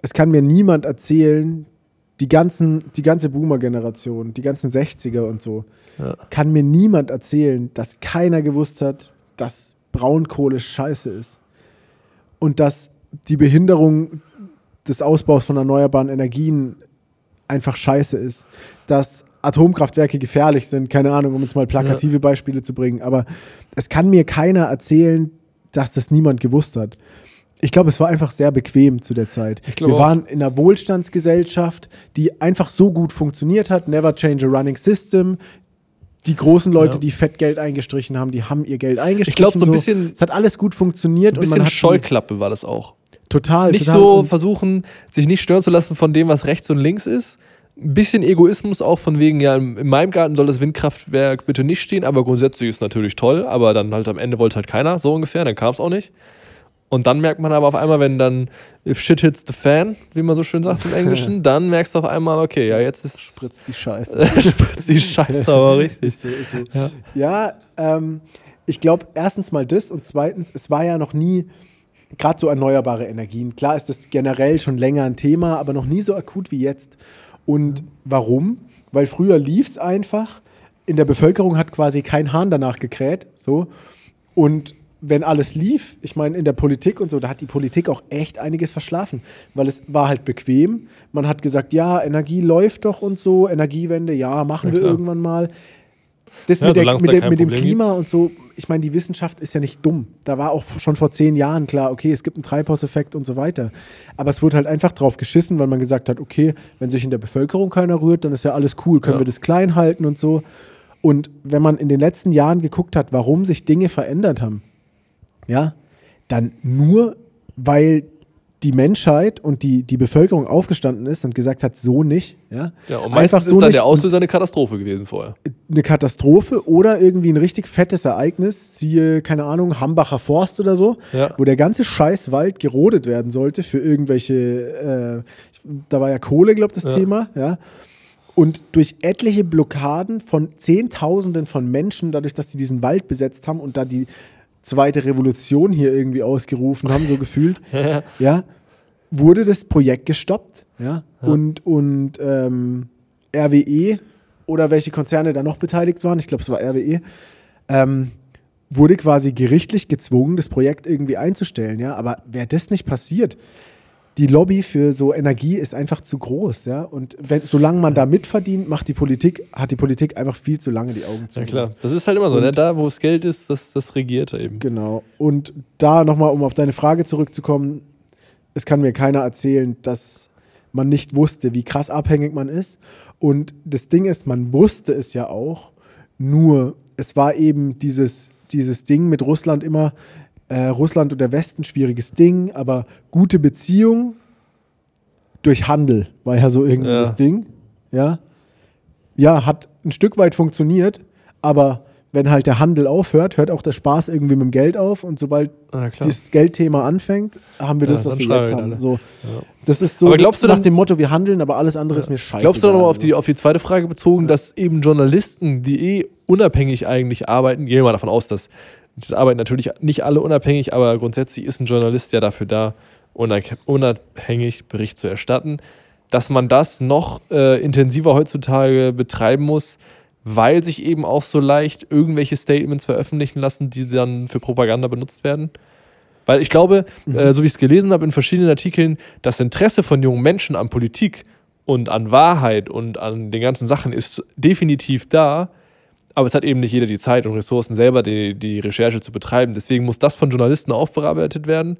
Es kann mir niemand erzählen, die, ganzen, die ganze Boomer-Generation, die ganzen 60er und so,
Ja.
kann mir niemand erzählen, dass keiner gewusst hat, dass Braunkohle scheiße ist. Und dass die Behinderung des Ausbaus von erneuerbaren Energien einfach scheiße ist. Dass Atomkraftwerke gefährlich sind, keine Ahnung, um jetzt mal plakative Beispiele zu bringen. Aber es kann mir keiner erzählen, dass das niemand gewusst hat. Ich glaube, es war einfach sehr bequem zu der Zeit. Wir waren in einer Wohlstandsgesellschaft, die einfach so gut funktioniert hat. Never change a running system. Die großen Leute,
Ja.
die Fettgeld eingestrichen haben, die haben ihr Geld eingestrichen.
glaub, so ein bisschen-
Es hat alles gut funktioniert
Ein
und man
bisschen
hat
Scheuklappe war das auch.
Total.
nicht
total.
so versuchen, sich nicht stören zu lassen von dem, was rechts und links ist. Ein bisschen Egoismus auch von wegen, ja, in in meinem Garten soll das Windkraftwerk bitte nicht stehen, aber grundsätzlich ist natürlich toll, aber dann halt am Ende wollte halt keiner, so ungefähr, dann kam es auch nicht. Und dann merkt man aber auf einmal, wenn dann if shit hits the fan, wie man so schön sagt im Englischen, dann merkst du auf einmal, okay, ja, jetzt ist
spritzt die Scheiße.
spritzt die Scheiße aber richtig.
Ist so, ist so.
Ja.
Ja, ähm, ich glaube, erstens mal das und zweitens, es war ja noch nie, gerade so erneuerbare Energien, klar ist das generell schon länger ein Thema, aber noch nie so akut wie jetzt. Und warum? Weil früher lief es einfach, in der Bevölkerung hat quasi kein Hahn danach gekräht, so. Und wenn alles lief, ich meine, in der Politik und so, da hat die Politik auch echt einiges verschlafen, weil es war halt bequem. Man hat gesagt, ja, Energie läuft doch und so, Energiewende, ja, machen
Ja,
wir irgendwann mal. Das
Ja,
mit, der, mit, der, mit dem Klima und so, ich meine, die Wissenschaft ist ja nicht dumm. Da war auch schon vor zehn Jahren klar, okay, es gibt einen Treibhauseffekt und so weiter. Aber es wurde halt einfach drauf geschissen, weil man gesagt hat, okay, wenn sich in der Bevölkerung keiner rührt, dann ist ja alles cool, können
Ja.
wir das klein halten und so. Und wenn man in den letzten Jahren geguckt hat, warum sich Dinge verändert haben, ja, dann nur, weil die Menschheit und die, die Bevölkerung aufgestanden ist und gesagt hat, so nicht. Ja,
Ja, und
Einfach
meistens
so
ist dann
nicht
der Auslöser eine Katastrophe gewesen vorher.
eine Katastrophe oder irgendwie ein richtig fettes Ereignis, siehe, keine Ahnung, Hambacher Forst oder so,
Ja.
wo der ganze Scheißwald gerodet werden sollte für irgendwelche, äh, da war ja Kohle, glaube ich, das
Ja.
Thema, ja. Und durch etliche Blockaden von Zehntausenden von Menschen, dadurch, dass sie diesen Wald besetzt haben und da die zweite Revolution hier irgendwie ausgerufen haben, so gefühlt, ja, wurde das Projekt gestoppt, ja, und, und ähm, RWE oder welche Konzerne da noch beteiligt waren, ich glaube, es war RWE, ähm, wurde quasi gerichtlich gezwungen, das Projekt irgendwie einzustellen, ja, aber wäre das nicht passiert, die Lobby für so Energie ist einfach zu groß, ja, und wenn, solange man da mitverdient, macht die Politik, hat die Politik einfach viel zu lange die Augen zu.
Ja klar, das ist halt immer so, ne?
Und-
da wo es Geld ist, das, das regiert eben.
Genau. Und da nochmal, um auf deine Frage zurückzukommen, es kann mir keiner erzählen, dass man nicht wusste, wie krass abhängig man ist. Und das Ding ist, man wusste es ja auch, nur es war eben dieses, dieses Ding mit Russland immer, äh, Russland und der Westen, schwieriges Ding, aber gute Beziehung durch Handel war ja so irgendwie
Ja.
das Ding. Ja. ja, hat ein Stück weit funktioniert, aber wenn halt der Handel aufhört, hört auch der Spaß irgendwie mit dem Geld auf und sobald
Ah,
das Geldthema anfängt, haben wir
Ja,
das, was wir jetzt haben. So,
Ja.
das ist so
Aber glaubst du
nach
dann-
dem Motto, wir handeln, aber alles andere ist mir scheiße.
Glaubst du nochmal auf die, auf die zweite Frage bezogen, dass eben Journalisten, die eh unabhängig eigentlich arbeiten, gehen wir mal davon aus, dass das arbeiten natürlich nicht alle unabhängig, aber grundsätzlich ist ein Journalist ja dafür da, unabhängig Bericht zu erstatten, dass man das noch äh, intensiver heutzutage betreiben muss, weil sich eben auch so leicht irgendwelche Statements veröffentlichen lassen, die dann für Propaganda benutzt werden? Weil ich glaube, äh, so wie ich es gelesen habe in verschiedenen Artikeln, das Interesse von jungen Menschen an Politik und an Wahrheit und an den ganzen Sachen ist definitiv da, aber es hat eben nicht jeder die Zeit und Ressourcen selber, die, die Recherche zu betreiben. Deswegen muss das von Journalisten aufbearbeitet werden.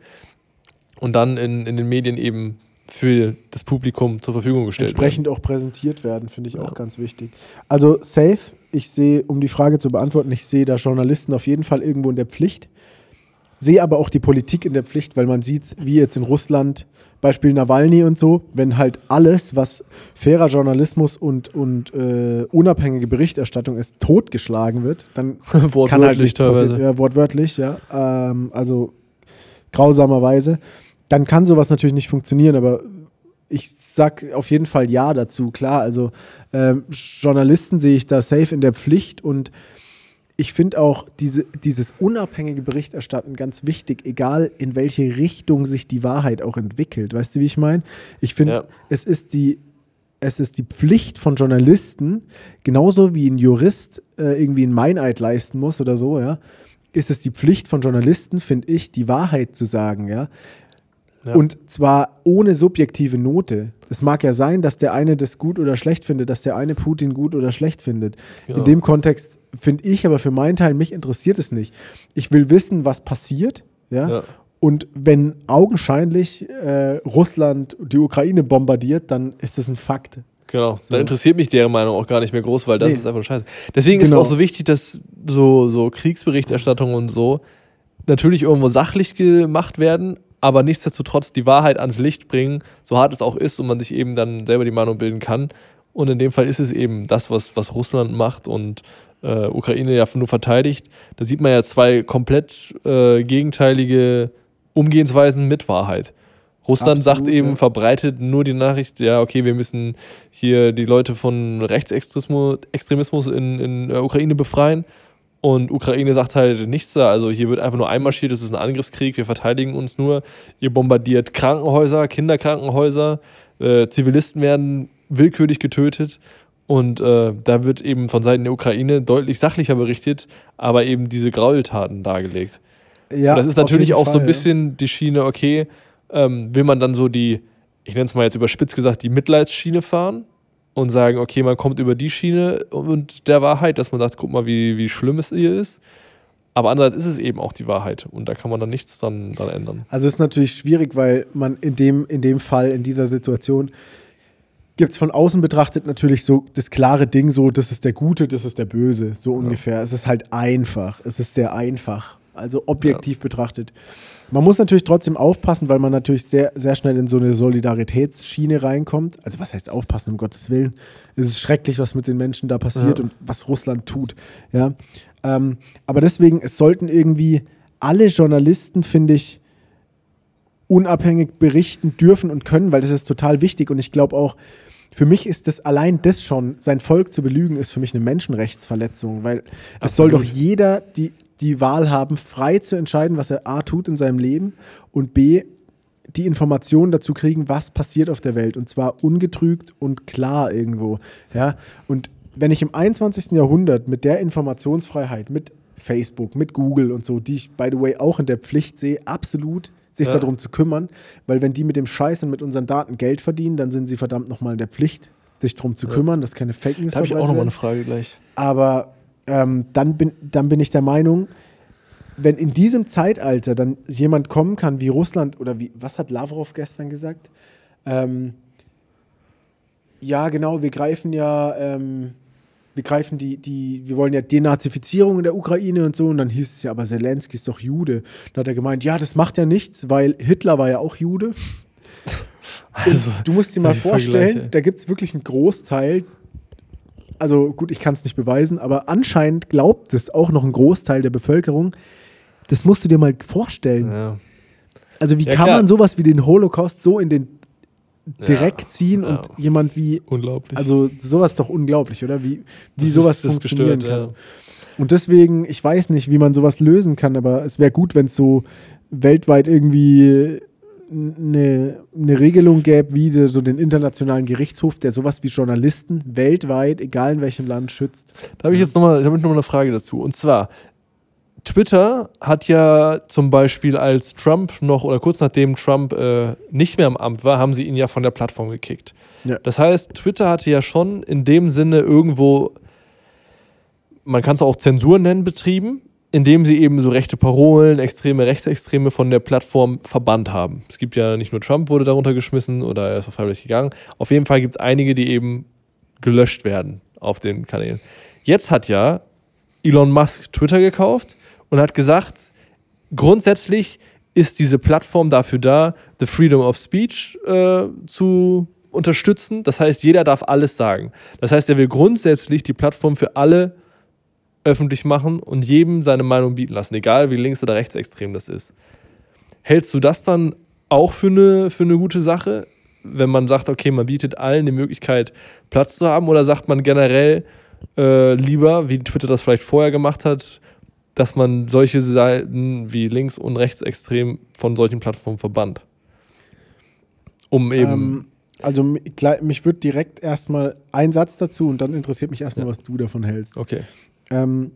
und dann in, in den Medien eben für das Publikum zur Verfügung gestellt
Entsprechend auch präsentiert werden, finde ich auch ganz wichtig. Also safe, ich sehe, um die Frage zu beantworten, ich sehe da Journalisten auf jeden Fall irgendwo in der Pflicht. Sehe aber auch die Politik in der Pflicht, weil man sieht, wie jetzt in Russland, Beispiel Nawalny und so, wenn halt alles, was fairer Journalismus und, und äh, unabhängige Berichterstattung ist, totgeschlagen wird, dann kann halt nichts passieren. Ja, wortwörtlich, ja. Ähm, also grausamerweise. Dann kann sowas natürlich nicht funktionieren, aber ich sag auf jeden Fall ja dazu, klar. Also ähm, Journalisten sehe ich da safe in der Pflicht und ich finde auch diese, dieses unabhängige Berichterstatten ganz wichtig, egal in welche Richtung sich die Wahrheit auch entwickelt. Weißt du, wie ich meine? Ich finde,
Ja.
es ist die es ist die Pflicht von Journalisten, genauso wie ein Jurist äh, irgendwie einen Meineid leisten muss oder so, ja, ist es die Pflicht von Journalisten, finde ich, die Wahrheit zu sagen, ja.
Ja.
Und zwar ohne subjektive Note. Es mag ja sein, dass der eine das gut oder schlecht findet, dass der eine Putin gut oder schlecht findet.
Genau.
In dem Kontext finde ich aber für meinen Teil, mich interessiert es nicht. Ich will wissen, was passiert, ja.
Ja.
Und wenn augenscheinlich äh, Russland die Ukraine bombardiert, dann ist das ein Fakt.
Genau, da interessiert mich deren Meinung auch gar nicht mehr groß, weil das
Nee.
ist einfach scheiße. Deswegen ist
Genau.
es auch so wichtig, dass so, so Kriegsberichterstattung und so natürlich irgendwo sachlich gemacht werden, aber nichtsdestotrotz die Wahrheit ans Licht bringen, so hart es auch ist und man sich eben dann selber die Meinung bilden kann. Und in dem Fall ist es eben das, was, was Russland macht und äh, Ukraine ja nur verteidigt. Da sieht man ja zwei komplett äh, gegenteilige Umgehensweisen mit Wahrheit. Russland sagt
Absolut,
eben,
ja.
verbreitet nur die Nachricht, ja, okay, wir müssen hier die Leute von Rechtsextremismus Extremismus in, in der Ukraine befreien. Und Ukraine sagt halt nichts da. Also hier wird einfach nur einmarschiert, es ist ein Angriffskrieg, wir verteidigen uns nur. Ihr bombardiert Krankenhäuser, Kinderkrankenhäuser, äh, Zivilisten werden willkürlich getötet. Und äh, da wird eben von Seiten der Ukraine deutlich sachlicher berichtet, aber eben diese Gräueltaten dargelegt.
Ja,
Und das ist natürlich auch so
Fall,
ein bisschen die Schiene, okay, ähm, will man dann so die, ich nenne es mal jetzt überspitzt gesagt, die Mitleidsschiene fahren und sagen, okay, man kommt über die Schiene und der Wahrheit, dass man sagt, guck mal, wie, wie schlimm es hier ist. Aber andererseits ist es eben auch die Wahrheit und da kann man dann nichts dran, dran ändern.
Ja. Also ist natürlich schwierig, weil man in dem, in dem Fall, in dieser Situation, gibt es von außen betrachtet natürlich so das klare Ding, so, das ist der Gute, das ist der Böse, so ungefähr. Es ist halt einfach. Es ist sehr einfach. Also objektiv betrachtet. Man muss natürlich trotzdem aufpassen, weil man natürlich sehr, sehr schnell in so eine Solidaritätsschiene reinkommt. Also was heißt aufpassen, um Gottes Willen? Es ist schrecklich, was mit den Menschen da passiert
Ja.
und was Russland tut. Ja? Ähm, aber deswegen, es sollten irgendwie alle Journalisten, finde ich, unabhängig berichten dürfen und können, weil das ist total wichtig. Und ich glaube auch, für mich ist das allein das schon, sein Volk zu belügen, ist für mich eine Menschenrechtsverletzung, weil es soll doch
Absolut.
jeder die, die Wahl haben, frei zu entscheiden, was er A tut in seinem Leben und B die Informationen dazu kriegen, was passiert auf der Welt und zwar ungetrügt und klar irgendwo. Ja? Und wenn ich im 21. Jahrhundert mit der Informationsfreiheit, mit Facebook, mit Google und so, die ich, by the way, auch in der Pflicht sehe, absolut sich
Ja.
darum zu kümmern, weil wenn die mit dem Scheiß und mit unseren Daten Geld verdienen, dann sind sie verdammt nochmal in der Pflicht, sich darum zu kümmern, dass keine Fake News
Da habe ich auch nochmal eine. Frage gleich.
Aber ähm, dann, bin, dann bin ich der Meinung, wenn in diesem Zeitalter dann jemand kommen kann wie Russland oder wie, was hat Lavrov gestern gesagt? Ähm, ja, genau, wir greifen ja, ähm, wir greifen die, die, wir wollen ja Denazifizierung in der Ukraine und so. Und dann hieß es ja, aber Zelensky ist doch Jude. Dann hat er gemeint, ja, das macht ja nichts, weil Hitler war ja auch Jude.
Also,
Du musst dir mal vorstellen,
Vergleiche.
da gibt es wirklich einen Großteil, also gut, ich kann es nicht beweisen, aber anscheinend glaubt es auch noch ein Großteil der Bevölkerung. Das musst du dir mal vorstellen.
ja.
Also wie
Ja,
kann
klar.
man sowas wie den Holocaust so in den
Ja,
Dreck ziehen
ja.
und jemand wie,
Unglaublich.
also sowas ist doch unglaublich, oder? Wie, wie
Das
sowas
ist-
funktionieren
gestört,
kann.
ja.
Und deswegen, ich weiß nicht, wie man sowas lösen kann, aber es wäre gut, wenn es so weltweit irgendwie eine, eine Regelung gäbe, wie de- so den internationalen Gerichtshof, der sowas wie Journalisten weltweit, egal in welchem Land, schützt.
Da habe ich jetzt nochmal noch mal eine Frage dazu. Und zwar, Twitter hat ja zum Beispiel, als Trump noch oder kurz nachdem Trump äh, nicht mehr im Amt war, haben sie ihn ja von der Plattform gekickt.
Ja.
Das heißt, Twitter hatte ja schon in dem Sinne irgendwo, man kann es auch Zensur nennen, betrieben, indem sie eben so rechte Parolen, extreme Rechtsextreme von der Plattform verbannt haben. Es gibt ja nicht nur Trump wurde darunter geschmissen oder er ist freiwillig gegangen. Auf jeden Fall gibt es einige, die eben gelöscht werden auf den Kanälen. Jetzt hat ja Elon Musk Twitter gekauft und hat gesagt, grundsätzlich ist diese Plattform dafür da, the freedom of speech äh, zu unterstützen. Das heißt, jeder darf alles sagen. Das heißt, er will grundsätzlich die Plattform für alle öffentlich machen und jedem seine Meinung bieten lassen, egal wie links- oder rechtsextrem das ist. Hältst du das dann auch für eine, für eine gute Sache, wenn man sagt, okay, man bietet allen die Möglichkeit, Platz zu haben, oder sagt man generell äh, lieber, wie Twitter das vielleicht vorher gemacht hat, dass man solche Seiten wie links- und rechtsextrem von solchen Plattformen verbannt? Um eben.
Ähm, also mich würde direkt erstmal ein Satz dazu und dann interessiert mich erstmal,
Ja.
was du davon hältst.
okay.
Ähm,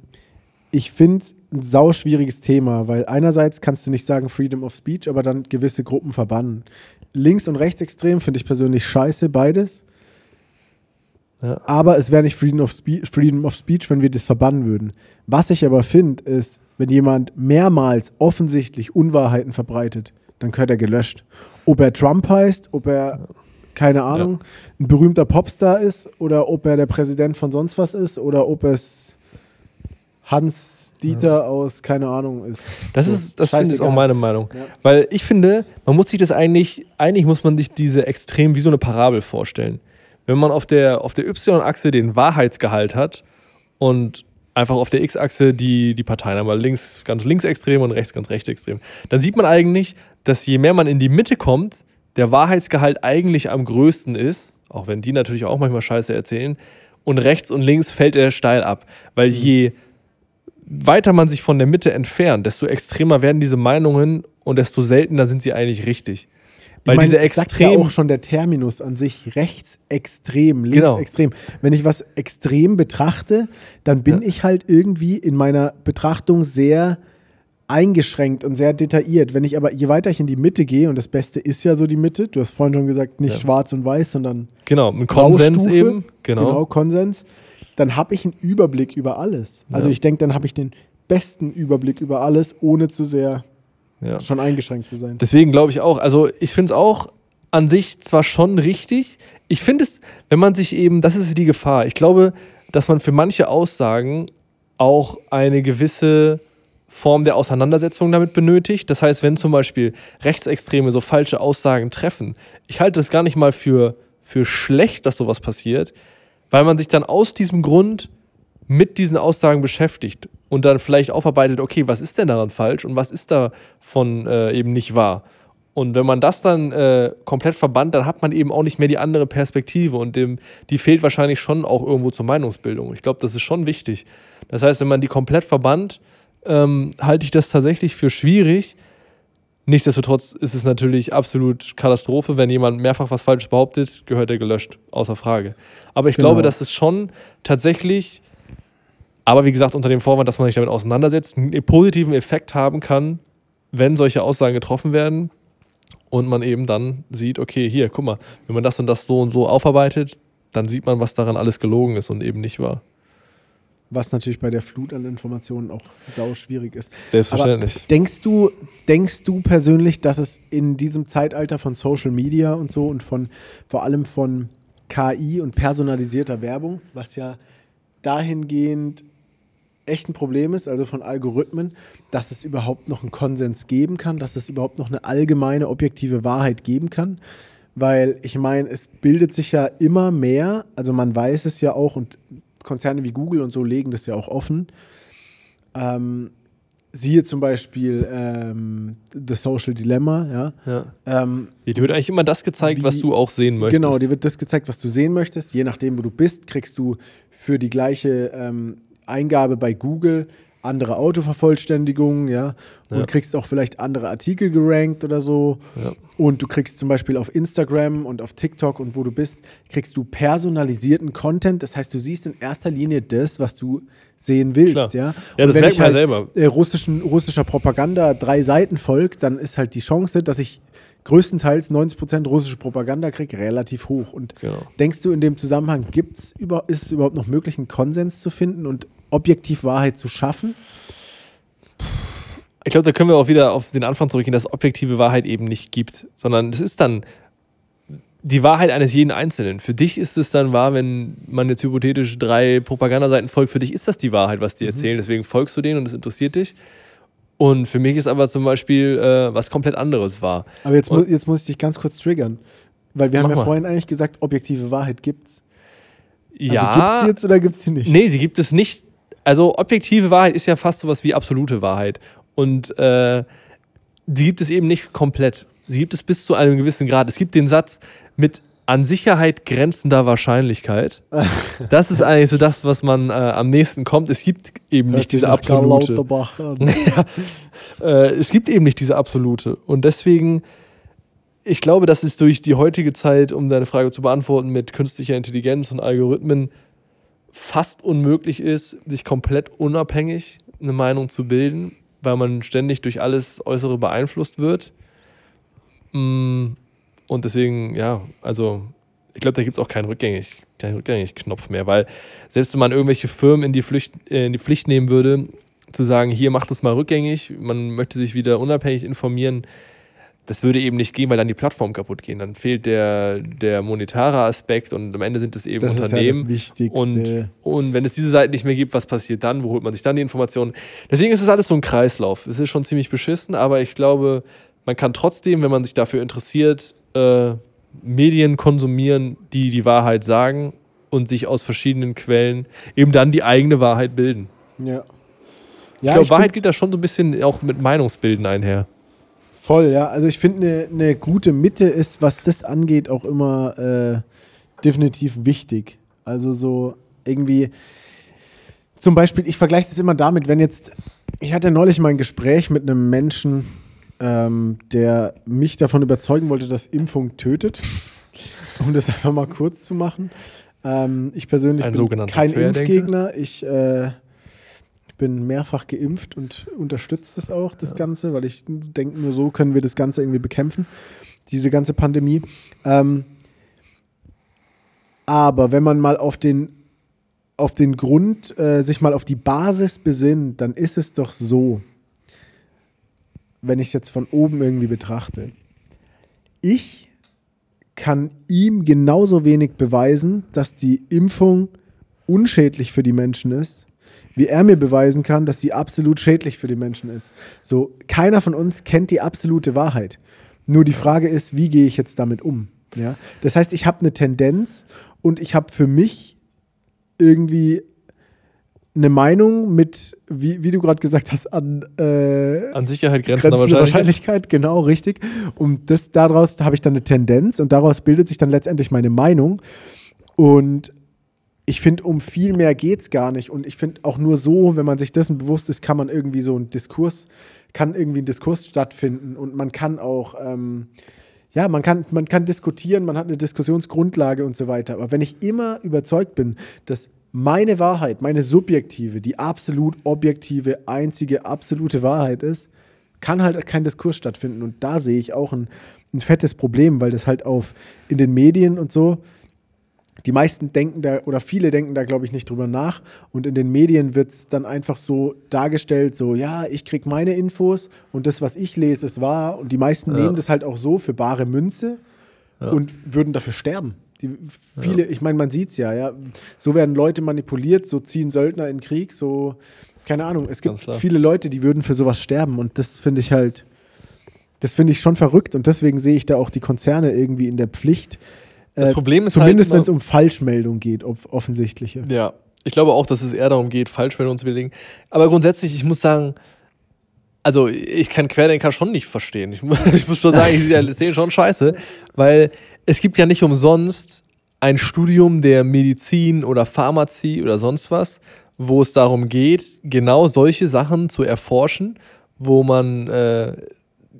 ich finde ein sauschwieriges Thema, weil einerseits kannst du nicht sagen Freedom of Speech, aber dann gewisse Gruppen verbannen. Links- und rechtsextrem finde ich persönlich scheiße, beides.
Ja.
Aber es wäre nicht Freedom of, Spe Freedom of Speech, wenn wir das verbannen würden. Was ich aber finde, ist, wenn jemand mehrmals offensichtlich Unwahrheiten verbreitet, dann gehört er gelöscht. Ob er Trump heißt, ob er, keine Ahnung, ein berühmter Popstar ist oder ob er der Präsident von sonst was ist oder ob es Hans Dieter aus, keine Ahnung, ist.
Das ist, das finde ich auch meine Meinung.
Ja.
Weil ich finde, man muss sich das eigentlich, eigentlich muss man sich diese Extrem wie so eine Parabel vorstellen. Wenn man auf der, auf der Y-Achse den Wahrheitsgehalt hat und einfach auf der X-Achse die, die Parteien, einmal links ganz linksextrem und rechts ganz rechtsextrem, dann sieht man eigentlich, dass je mehr man in die Mitte kommt, der Wahrheitsgehalt eigentlich am größten ist, auch wenn die natürlich auch manchmal Scheiße erzählen, und rechts und links fällt er steil ab. Weil je weiter man sich von der Mitte entfernt, desto extremer werden diese Meinungen und desto seltener sind sie eigentlich richtig. Weil
ich mein,
diese
es sagt
extrem.
ja auch schon der Terminus an sich rechtsextrem,
Genau.
linksextrem. Wenn ich was extrem betrachte, dann bin
Ja.
ich halt irgendwie in meiner Betrachtung sehr eingeschränkt und sehr detailliert. Wenn ich aber, je weiter ich in die Mitte gehe, und das Beste ist ja so die Mitte, du hast vorhin schon gesagt, nicht
Ja.
schwarz und weiß, sondern
genau, ein Konsens eben. Genau.
Konsens, dann habe ich einen Überblick über alles. Also
Ja.
ich denke, dann habe ich den besten Überblick über alles, ohne zu sehr
Ja.
schon eingeschränkt zu sein.
Deswegen glaube ich auch, also ich finde es auch an sich zwar schon richtig. Ich finde es, wenn man sich eben, das ist die Gefahr. Ich glaube, dass man für manche Aussagen auch eine gewisse Form der Auseinandersetzung damit benötigt. Das heißt, wenn zum Beispiel Rechtsextreme so falsche Aussagen treffen, ich halte es gar nicht mal für, für schlecht, dass sowas passiert, weil man sich dann aus diesem Grund mit diesen Aussagen beschäftigt und dann vielleicht aufarbeitet, okay, was ist denn daran falsch und was ist davon äh, eben nicht wahr. Und wenn man das dann äh, komplett verbannt, dann hat man eben auch nicht mehr die andere Perspektive und dem, die fehlt wahrscheinlich schon auch irgendwo zur Meinungsbildung. Ich glaube, das ist schon wichtig. Das heißt, wenn man die komplett verbannt, ähm, halte ich das tatsächlich für schwierig. Nichtsdestotrotz ist es natürlich absolut Katastrophe, wenn jemand mehrfach was Falsches behauptet, gehört er gelöscht, außer Frage. Aber ich
Genau.
glaube, dass es schon tatsächlich, aber wie gesagt, unter dem Vorwand, dass man sich damit auseinandersetzt, einen positiven Effekt haben kann, wenn solche Aussagen getroffen werden und man eben dann sieht, okay, hier, guck mal, wenn man das und das so und so aufarbeitet, dann sieht man, was daran alles gelogen ist und eben nicht wahr.
Was natürlich bei der Flut an Informationen auch sau schwierig ist.
Selbstverständlich.
Aber denkst du, denkst du persönlich, dass es in diesem Zeitalter von Social Media und so und von vor allem von KI und personalisierter Werbung, was ja dahingehend echt ein Problem ist, also von Algorithmen, dass es überhaupt noch einen Konsens geben kann, dass es überhaupt noch eine allgemeine objektive Wahrheit geben kann? Weil ich meine, es bildet sich ja immer mehr, also man weiß es ja auch und Konzerne wie Google und so legen das ja auch offen. Ähm, siehe zum Beispiel ähm, The Social Dilemma, ja.
Ja.
Ähm,
Dir wird eigentlich immer das gezeigt,
Wie-
was du auch sehen möchtest.
Genau, dir wird das gezeigt, was du sehen möchtest. Je nachdem, wo du bist, kriegst du für die gleiche ähm, Eingabe bei Google andere Autovervollständigungen, ja. Und
Ja.
kriegst auch vielleicht andere Artikel gerankt oder so.
Ja.
Und du kriegst zum Beispiel auf Instagram und auf TikTok und wo du bist, kriegst du personalisierten Content. Das heißt, du siehst in erster Linie das, was du sehen willst,
Klar.
ja.
Ja,
und
das
wenn ich halt
selber.
äh, russischen, russischer Propaganda drei Seiten folge, dann ist halt die Chance, dass ich größtenteils 90% russische Propaganda kriege, relativ hoch. Und
Genau.
denkst du in dem Zusammenhang, gibt's über, ist es überhaupt noch möglich, einen Konsens zu finden und objektiv Wahrheit zu schaffen?
Ich glaube, da können wir auch wieder auf den Anfang zurückgehen, dass es objektive Wahrheit eben nicht gibt, sondern es ist dann die Wahrheit eines jeden Einzelnen. Für dich ist es dann wahr, wenn man jetzt hypothetisch drei Propagandaseiten folgt. Für dich ist das die Wahrheit, was die erzählen. Deswegen folgst du denen und es interessiert dich. Und für mich ist aber zum Beispiel äh, was komplett anderes wahr.
Aber jetzt, mu jetzt muss ich dich ganz kurz triggern. Weil wir haben ja
mal.
vorhin eigentlich gesagt, objektive Wahrheit gibt's. Also
ja,
gibt's sie jetzt oder gibt's sie nicht?
Nee, sie gibt es nicht. Also objektive Wahrheit ist ja fast sowas wie absolute Wahrheit. Und äh, die gibt es eben nicht komplett. Sie gibt es bis zu einem gewissen Grad. Es gibt den Satz mit an Sicherheit grenzender Wahrscheinlichkeit. Das ist eigentlich so das, was man äh, am nächsten kommt. Es gibt eben
Hört
nicht diese absolute. Ja, äh, es gibt eben nicht diese absolute. Und deswegen, ich glaube, dass es durch die heutige Zeit, um deine Frage zu beantworten, mit künstlicher Intelligenz und Algorithmen fast unmöglich ist, sich komplett unabhängig eine Meinung zu bilden, weil man ständig durch alles Äußere beeinflusst wird. Mm, Und deswegen, ja, also ich glaube, da gibt es auch keinen Rückgängig, keinen Rückgängig-Knopf mehr, weil selbst wenn man irgendwelche Firmen in die, Pflicht, äh, in die Pflicht nehmen würde, zu sagen, hier macht es mal rückgängig, man möchte sich wieder unabhängig informieren, das würde eben nicht gehen, weil dann die Plattform kaputt gehen. Dann fehlt der, der monetare Aspekt und am Ende sind es eben
Das ist ja
Unternehmen.
das Wichtigste.
Und, und wenn es diese Seiten nicht mehr gibt, was passiert dann? Wo holt man sich dann die Informationen? Deswegen ist es alles so ein Kreislauf. Es ist schon ziemlich beschissen, aber ich glaube, man kann trotzdem, wenn man sich dafür interessiert, äh, Medien konsumieren, die die Wahrheit sagen und sich aus verschiedenen Quellen eben dann die eigene Wahrheit bilden.
ja.
Ich
Ja,
glaube, Wahrheit geht da schon so ein bisschen auch mit Meinungsbilden einher.
Voll, ja. Also ich finde, eine ne gute Mitte ist, was das angeht, auch immer äh, definitiv wichtig. Also so irgendwie, zum Beispiel, ich vergleiche das immer damit, wenn jetzt, ich hatte neulich mal ein Gespräch mit einem Menschen, ähm, der mich davon überzeugen wollte, dass Impfung tötet. Um das einfach mal kurz zu machen. Ähm, ich persönlich
Ein
bin kein. Impfgegner. Ich äh, bin mehrfach geimpft und unterstütze das auch, das Ganze, weil ich denke, nur so können wir das Ganze irgendwie bekämpfen, diese ganze Pandemie. Ähm, aber wenn man mal auf den, auf den Grund, äh, sich mal auf die Basis besinnt, dann ist es doch so, wenn ich es jetzt von oben irgendwie betrachte, ich kann ihm genauso wenig beweisen, dass die Impfung unschädlich für die Menschen ist, wie er mir beweisen kann, dass sie absolut schädlich für die Menschen ist. So, keiner von uns kennt die absolute Wahrheit. Nur die Frage ist, wie gehe ich jetzt damit um? Ja? Das heißt, ich habe eine Tendenz und ich habe für mich irgendwie eine Meinung mit, wie, wie du gerade gesagt hast, an äh,
An Sicherheit grenzender
grenzende
Wahrscheinlichkeit.
Wahrscheinlichkeit, genau, richtig. Und das, daraus habe ich dann eine Tendenz und daraus bildet sich dann letztendlich meine Meinung. Und ich finde, um viel mehr geht es gar nicht. Und ich finde auch nur so, wenn man sich dessen bewusst ist, kann man irgendwie so einen Diskurs, kann irgendwie ein Diskurs stattfinden und man kann auch, ähm, ja, man kann, man kann diskutieren, man hat eine Diskussionsgrundlage und so weiter. Aber wenn ich immer überzeugt bin, dass meine Wahrheit, meine subjektive, die absolut objektive, einzige, absolute Wahrheit ist, kann halt kein Diskurs stattfinden. Und da sehe ich auch ein, ein fettes Problem, weil das halt auf in den Medien und so, die meisten denken da oder viele denken da, glaube ich, nicht drüber nach. Und in den Medien wird es dann einfach so dargestellt, so, ja, ich kriege meine Infos und das, was ich lese, ist wahr. Und die meisten
Ja.
nehmen das halt auch so für bare Münze
Ja.
und würden dafür sterben. Die, viele, ich meine, man sieht es ja, ja. So werden Leute manipuliert, so ziehen Söldner in den Krieg, so, keine Ahnung. Es gibt viele Leute, die würden für sowas sterben und das finde ich halt, das finde ich schon verrückt und deswegen sehe ich da auch die Konzerne irgendwie in der Pflicht.
Das
Äh,
Problem ist
Zumindest
halt
wenn es um Falschmeldung geht, ob offensichtliche.
Ja, ich glaube auch, dass es eher darum geht, Falschmeldungen zu belegen. Aber grundsätzlich, ich muss sagen, also ich kann Querdenker schon nicht verstehen. Ich, ich muss schon sagen, ich sehe schon scheiße, weil es gibt ja nicht umsonst ein Studium der Medizin oder Pharmazie oder sonst was, wo es darum geht, genau solche Sachen zu erforschen, wo man äh,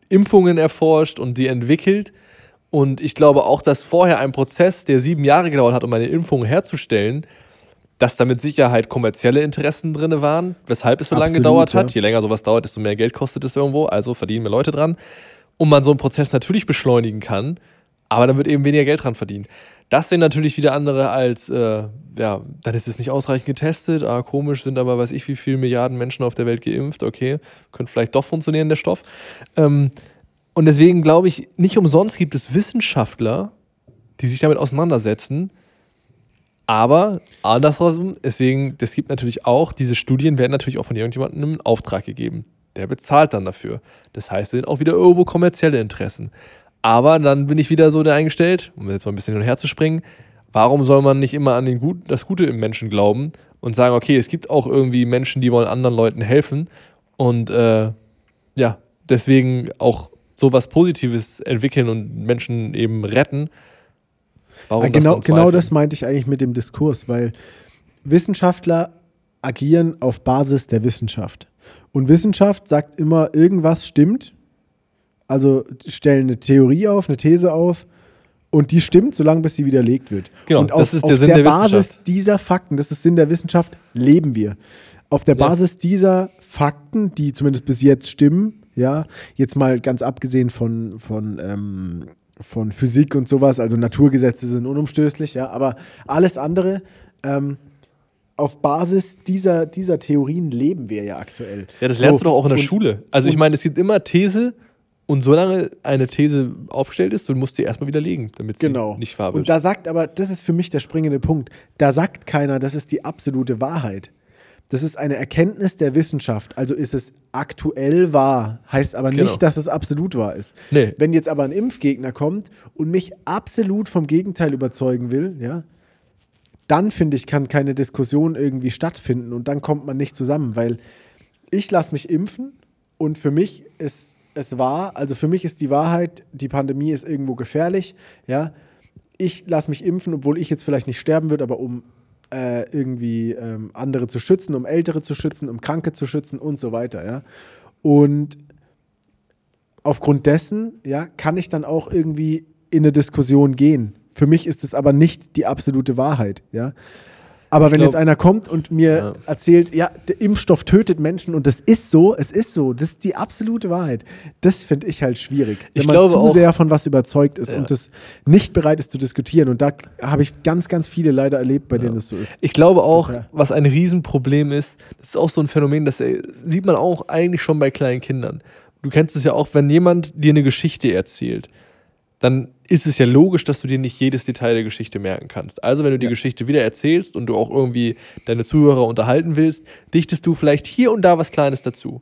Impfungen erforscht und die entwickelt. Und ich glaube auch, dass vorher ein Prozess, der sieben Jahre gedauert hat, um eine Impfung herzustellen, dass da mit Sicherheit kommerzielle Interessen drin waren, weshalb es so lange
Absolut,
gedauert hat.
ja.
Je länger sowas dauert, desto mehr Geld kostet es irgendwo, also verdienen mehr Leute dran. Und man so einen Prozess natürlich beschleunigen kann, aber dann wird eben weniger Geld dran verdient. Das sehen natürlich wieder andere als, äh, ja, dann ist es nicht ausreichend getestet, ah, komisch, sind aber, weiß ich, wie viele Milliarden Menschen auf der Welt geimpft, okay, könnte vielleicht doch funktionieren, der Stoff. Ähm, und deswegen glaube ich, nicht umsonst gibt es Wissenschaftler, die sich damit auseinandersetzen, aber andersrum, deswegen, das gibt natürlich auch, diese Studien werden natürlich auch von irgendjemandem einen Auftrag gegeben. Der bezahlt dann dafür. Das heißt, es sind auch wieder irgendwo kommerzielle Interessen. Aber dann bin ich wieder so der eingestellt, um jetzt mal ein bisschen hin und her zu springen, warum soll man nicht immer an den Gut, das Gute im Menschen glauben und sagen, okay, es gibt auch irgendwie Menschen, die wollen anderen Leuten helfen und äh, ja, deswegen auch sowas Positives entwickeln und Menschen eben retten.
Warum ja, genau, das genau das meinte ich eigentlich mit dem Diskurs, weil Wissenschaftler agieren auf Basis der Wissenschaft. Und Wissenschaft sagt immer, irgendwas stimmt. Also stellen eine Theorie auf, eine These auf und die stimmt, solange bis sie widerlegt wird.
Genau,
und auf,
das ist der
auf
Sinn
der,
der
Basis dieser Fakten, das ist Sinn der Wissenschaft, leben wir. Auf der
Ja.
Basis dieser Fakten, die zumindest bis jetzt stimmen, ja, jetzt mal ganz abgesehen von, von, ähm, von Physik und sowas, also Naturgesetze sind unumstößlich, ja, aber alles andere, ähm, auf Basis dieser, dieser Theorien leben wir ja aktuell.
Ja, das lernst
So,
du doch auch in der
und-
Schule. Also ich meine, es gibt immer These und solange eine These aufgestellt ist, du musst sie erstmal widerlegen, damit sie
Genau.
nicht wahr wird.
Und da sagt aber, das ist für mich der springende Punkt, da sagt keiner, das ist die absolute Wahrheit. Das ist eine Erkenntnis der Wissenschaft. Also ist es aktuell wahr, heißt aber
Genau.
nicht, dass es absolut wahr ist.
Nee.
Wenn jetzt aber ein Impfgegner kommt und mich absolut vom Gegenteil überzeugen will, ja, dann finde ich, kann keine Diskussion irgendwie stattfinden und dann kommt man nicht zusammen, weil ich lasse mich impfen und für mich ist es wahr, also für mich ist die Wahrheit, die Pandemie ist irgendwo gefährlich, ja. Ich lasse mich impfen, obwohl ich jetzt vielleicht nicht sterben würde, aber um äh, irgendwie ähm, andere zu schützen, um Ältere zu schützen, um Kranke zu schützen und so weiter, ja. Und aufgrund dessen, ja, kann ich dann auch irgendwie in eine Diskussion gehen. Für mich ist es aber nicht die absolute Wahrheit, ja. Aber
Ich
wenn
glaub-
jetzt einer kommt und mir
Ja.
erzählt, ja, der Impfstoff tötet Menschen und das ist so, es ist so, das ist die absolute Wahrheit. Das finde ich halt schwierig. Wenn
Ich
man zu
auch-
sehr von was überzeugt ist
Ja.
und das nicht bereit ist zu diskutieren. Und da habe ich ganz, ganz viele leider erlebt, bei denen das so ist.
Ich glaube auch,
Bisher.
was ein Riesenproblem ist, das ist auch so ein Phänomen, das äh, sieht man auch eigentlich schon bei kleinen Kindern. Du kennst es ja auch, wenn jemand dir eine Geschichte erzählt, dann ist es ja logisch, dass du dir nicht jedes Detail der Geschichte merken kannst. Also, wenn du die
Ja.
Geschichte wieder erzählst und du auch irgendwie deine Zuhörer unterhalten willst, dichtest du vielleicht hier und da was Kleines dazu.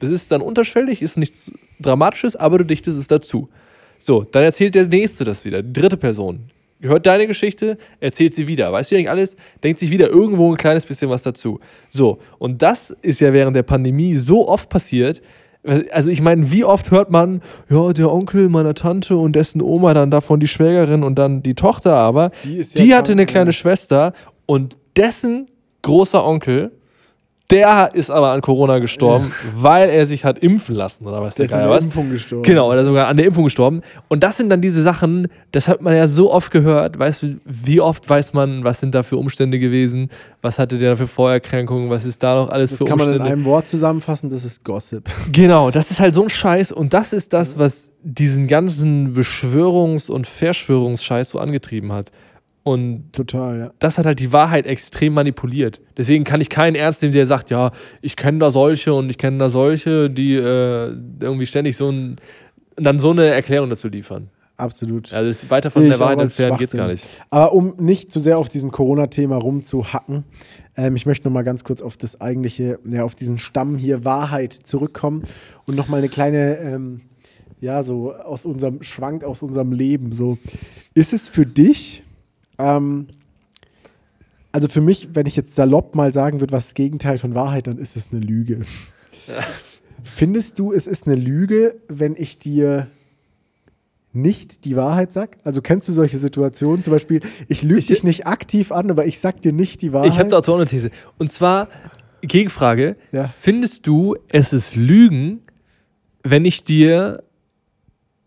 Das ist dann unterschwellig, ist nichts Dramatisches, aber du dichtest es dazu. So, dann erzählt der Nächste das wieder, die dritte Person. Hört deine Geschichte, erzählt sie wieder. Weißt du eigentlich alles? Denkt sich wieder irgendwo ein kleines bisschen was dazu. So, und das ist ja während der Pandemie so oft passiert. Also ich meine, wie oft hört man, ja, der Onkel meiner Tante und dessen Oma, dann davon die Schwägerin und dann die Tochter aber,
Die
die hatte eine kleine. Schwester und dessen großer Onkel, der ist aber an Corona gestorben, weil er sich hat impfen lassen oder was
Der
der
ist an der. Impfung gestorben.
Genau, oder sogar an der Impfung gestorben. Und das sind dann diese Sachen, das hat man ja so oft gehört. Weißt du, wie oft weiß man, was sind da für Umstände gewesen? Was hatte der für Vorerkrankungen? Was ist da noch alles
Das
für
kann man
Umstände?
in einem Wort zusammenfassen, das ist Gossip.
Genau, das ist halt so ein Scheiß und das ist das, was diesen ganzen Beschwörungs- und Verschwörungsscheiß so angetrieben hat. Und
Total, ja.
das hat halt die Wahrheit extrem manipuliert. Deswegen kann ich keinen ernst nehmen, der sagt, ja, ich kenne da solche und ich kenne da solche, die äh, irgendwie ständig so ein, dann so eine Erklärung dazu liefern.
Absolut.
Also das weiter von der
ich auch
Wahrheit geht's
Schwachsinn.
gar nicht.
Aber um nicht zu sehr auf diesem Corona-Thema rumzuhacken, ähm, ich möchte noch mal ganz kurz auf das eigentliche, ja, auf diesen Stamm hier Wahrheit zurückkommen und noch mal eine kleine, ähm, ja, so aus unserem Schwank, aus unserem Leben. So, ist es für dich, ähm, also für mich, wenn ich jetzt salopp mal sagen würde, was das Gegenteil von Wahrheit, dann ist es eine Lüge. Findest du, es ist eine Lüge, wenn ich dir nicht die Wahrheit sag? Also kennst du solche Situationen? Zum Beispiel, ich lüge
Ich-
dich nicht aktiv an, aber ich sag dir nicht die Wahrheit.
Ich habe dazu auch eine These. Und zwar, Gegenfrage,
Ja.
findest du, es ist Lügen, wenn ich dir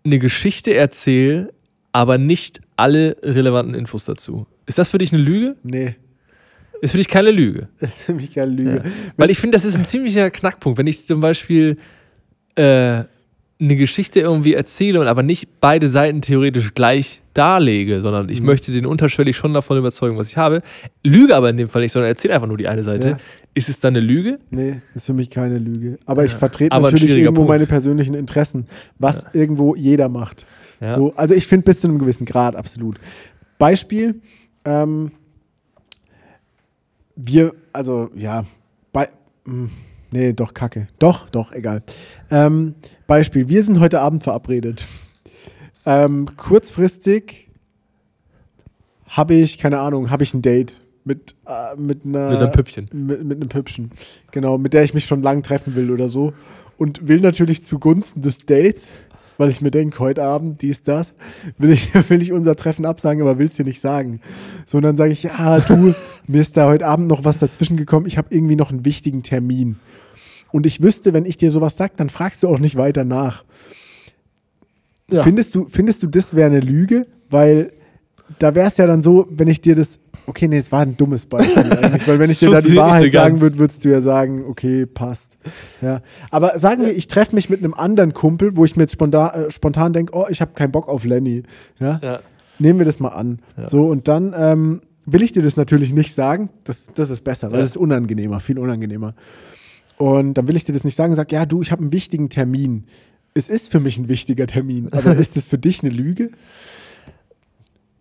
eine Geschichte erzähle, aber nicht alle relevanten Infos dazu? Ist das für dich eine Lüge?
Nee,
Ist für dich keine Lüge?
das ist für mich keine Lüge.
Ja. Weil ich finde, das ist ein ziemlicher Knackpunkt. Wenn ich zum Beispiel äh, eine Geschichte irgendwie erzähle und aber nicht beide Seiten theoretisch gleich darlege, sondern ich
Mhm.
möchte den unterschwellig schon davon überzeugen, was ich habe. Lüge aber in dem Fall nicht, sondern erzähle einfach nur die eine Seite.
Ja.
Ist es dann eine Lüge?
Nee, ist für mich keine Lüge. Aber ich vertrete
Aber
natürlich irgendwo
Punkt.
meine persönlichen Interessen, was irgendwo jeder macht.
Ja.
So, also ich finde bis zu einem gewissen Grad, absolut. Beispiel, ähm, wir, also ja, bei, mh, nee, doch, kacke. Doch, doch, egal. Ähm, Beispiel, wir sind heute Abend verabredet. Ähm, kurzfristig habe ich, keine Ahnung, habe ich ein Date mit, äh, mit einer
Mit einem Püppchen.
Mit, mit einem Püppchen. Genau, mit der ich mich schon lang treffen will oder so. Und will natürlich zugunsten des Dates, weil ich mir denke, heute Abend, dies, das, will ich, will ich unser Treffen absagen, aber will es dir nicht sagen. So, und dann sage ich, ja, du, mir ist da heute Abend noch was dazwischen gekommen, ich habe irgendwie noch einen wichtigen Termin. Und ich wüsste, wenn ich dir sowas sage, dann fragst du auch nicht weiter nach.
Ja.
Findest, du, findest du, das wäre eine Lüge? Weil da wäre es ja dann so, wenn ich dir das. Okay, nee, es war ein dummes Beispiel eigentlich, weil wenn ich dir da die Wahrheit sagen würde, würdest du ja sagen, okay, passt. Ja. Aber sagen wir, ich treffe mich mit einem anderen Kumpel, wo ich mir jetzt spontan, äh, spontan denke, oh, ich habe keinen Bock auf Lenny. Ja?
Ja.
Nehmen wir das mal an.
Ja.
So, und dann ähm, will ich dir das natürlich nicht sagen. Das, das ist besser, weil das ist unangenehmer, viel unangenehmer. Und dann will ich dir das nicht sagen und sag, ja, du, ich habe einen wichtigen Termin. Es ist für mich ein wichtiger Termin, aber ist es für dich eine Lüge?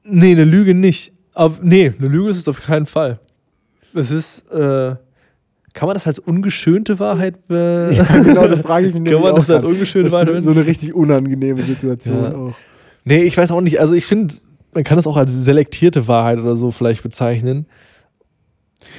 Nee, eine Lüge nicht. Auf, nee, eine Lüge ist es auf keinen Fall. Es ist, äh, kann man das als ungeschönte Wahrheit be
Ja, genau, das frage ich mich
Kann man das als ungeschönte
Das
Wahrheit
ist so eine richtig unangenehme Situation
Ja.
auch.
Nee, ich weiß auch nicht. Also ich finde, man kann das auch als selektierte Wahrheit oder so vielleicht bezeichnen.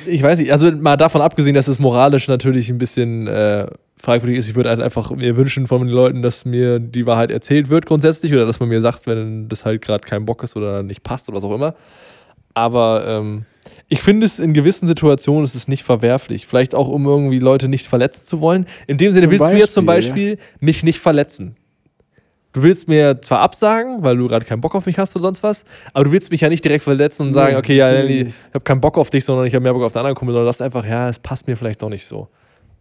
Ich weiß nicht, also mal davon abgesehen, dass es moralisch natürlich ein bisschen äh, fragwürdig ist. Ich würde halt einfach mir wünschen von den Leuten, dass mir die Wahrheit erzählt wird grundsätzlich oder dass man mir sagt, wenn das halt gerade kein Bock ist oder nicht passt oder was auch immer. Aber ähm, ich finde es in gewissen Situationen ist es nicht verwerflich. Vielleicht auch, um irgendwie Leute nicht verletzen zu wollen. In dem Sinne
Zum
willst du jetzt zum
Beispiel,
Beispiel mich nicht verletzen. Du willst mir zwar absagen, weil du gerade keinen Bock auf mich hast oder sonst was, aber du willst mich ja nicht direkt verletzen und
Nee,
sagen, okay, ja, Nelly, ich habe keinen Bock auf dich, sondern ich habe mehr Bock auf den anderen Kumpel, sondern das einfach, ja, es passt mir vielleicht doch nicht so.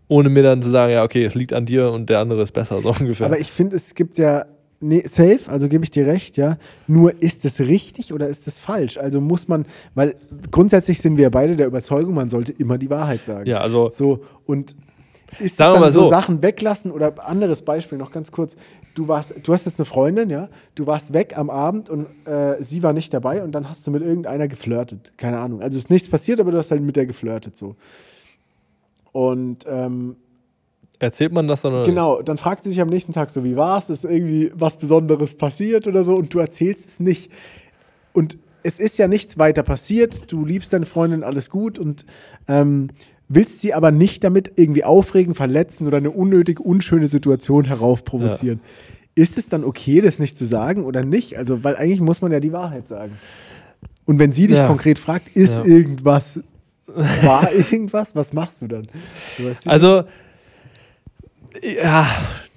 Ohne mir dann zu sagen, ja, okay, es liegt an dir und der andere ist besser, so ungefähr.
Aber ich finde, es gibt ja, nee, safe, also gebe ich dir recht, ja. Nur ist es richtig oder ist es falsch? Also muss man, weil grundsätzlich sind wir beide der Überzeugung, man sollte immer die Wahrheit sagen.
ja, also,
So, und ist
Sagen
dann
mal
so
so.
Sachen weglassen oder anderes Beispiel noch ganz kurz. Du warst, du hast jetzt eine Freundin, ja, du warst weg am Abend und äh, sie war nicht dabei und dann hast du mit irgendeiner geflirtet. Keine Ahnung. Also ist nichts passiert, aber du hast halt mit der geflirtet so. Und ähm,
erzählt man das dann oder
genau, dann fragt sie sich am nächsten Tag so, wie war's? Ist irgendwie was Besonderes passiert oder so und du erzählst es nicht. Und es ist ja nichts weiter passiert. Du liebst deine Freundin, alles gut und ähm, willst sie aber nicht damit irgendwie aufregen, verletzen oder eine unnötig unschöne Situation heraufprovozieren. Ist es dann okay, das nicht zu sagen oder nicht? Also, weil eigentlich muss man ja die Wahrheit sagen. Und wenn sie dich
Ja.
konkret fragt, ist
Ja.
irgendwas, war irgendwas, was machst du dann? Du weißt.
Also, ja,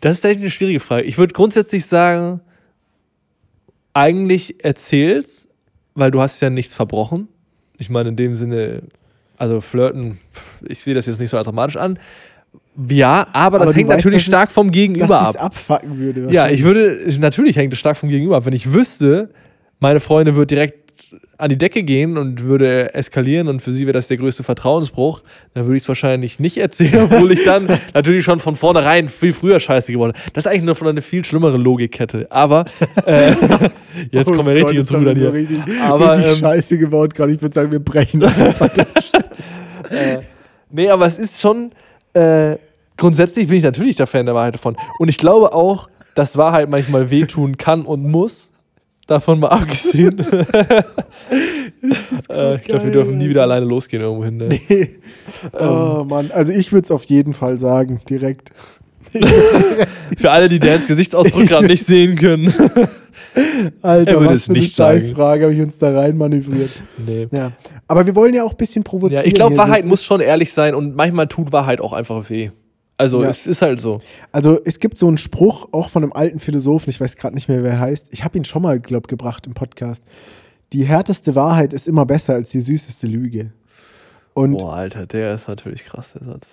das ist eigentlich eine schwierige Frage. Ich würde grundsätzlich sagen, eigentlich erzähl's, weil du hast ja nichts verbrochen. Ich meine, in dem Sinne, also flirten, ich sehe das jetzt nicht so als dramatisch an. Ja, aber das
Aber du
hängt
weißt,
natürlich stark vom Gegenüber
dass
ab.
abfacken würde.
Ja, ich würde, natürlich hängt es stark vom Gegenüber ab. Wenn ich wüsste, meine Freundin wird direkt an die Decke gehen und würde eskalieren und für sie wäre das der größte Vertrauensbruch, dann würde ich es wahrscheinlich nicht erzählen, obwohl ich dann natürlich schon von vornherein viel früher scheiße geworden bin. Das ist eigentlich nur von eine viel schlimmere Logikkette. Aber äh, jetzt kommen wir
Oh
richtig ins Rudern hier.
Richtig,
Aber,
richtig
ähm,
scheiße gebaut gerade. Ich würde sagen, wir brechen einfach.
äh, nee, aber es ist schon, äh, grundsätzlich bin ich natürlich der Fan der Wahrheit davon. Und ich glaube auch, dass Wahrheit manchmal wehtun kann und muss. Davon mal abgesehen. äh, ich glaube, wir dürfen nie wieder alleine losgehen irgendwo hin. Ne?
oh Mann, also ich würde es auf jeden Fall sagen, direkt.
Für alle, die Dans Gesichtsausdruck gerade nicht sehen können. Er
Alter, was
es
für eine. Scheißfrage habe ich uns da rein manövriert.
nee.
Ja, aber wir wollen ja auch ein bisschen provozieren.
Ja, ich glaube. Wahrheit muss schon ehrlich sein und manchmal tut Wahrheit auch einfach weh. Also,
Ja.
es ist halt so.
Also es gibt so einen Spruch, auch von einem alten Philosophen, ich weiß gerade nicht mehr, wer er heißt. Ich habe ihn schon mal, glaube gebracht im Podcast. Die härteste Wahrheit ist immer besser als die süßeste Lüge. Und
Boah, Alter, der ist natürlich krass, der Satz.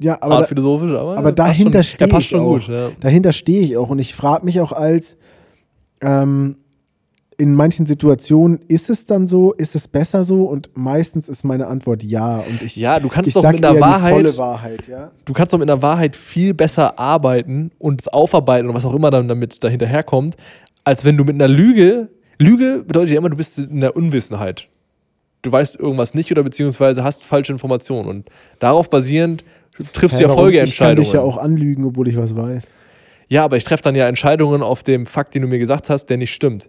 Ja, aber,
Hart philosophisch, aber,
aber
er
dahinter stehe ich
schon
auch.
gut. Ja.
dahinter stehe ich auch und ich frage mich auch als ähm, in manchen Situationen ist es dann so, ist es besser so und meistens ist meine Antwort ja und ich
Ja, du kannst doch mit einer
eher
Wahrheit-
Wahrheit, ja.
du kannst doch mit einer Wahrheit viel besser arbeiten und es aufarbeiten und was auch immer dann damit dahinterherkommt, als wenn du mit einer Lüge. Lüge bedeutet ja immer, du bist in der Unwissenheit. Du weißt irgendwas nicht oder beziehungsweise hast falsche Informationen und darauf basierend triffst du ja? Folgeentscheidungen.
Ich kann dich ja auch anlügen, obwohl ich was weiß.
Ja, aber ich treffe dann ja Entscheidungen auf dem Fakt, den du mir gesagt hast, der nicht stimmt.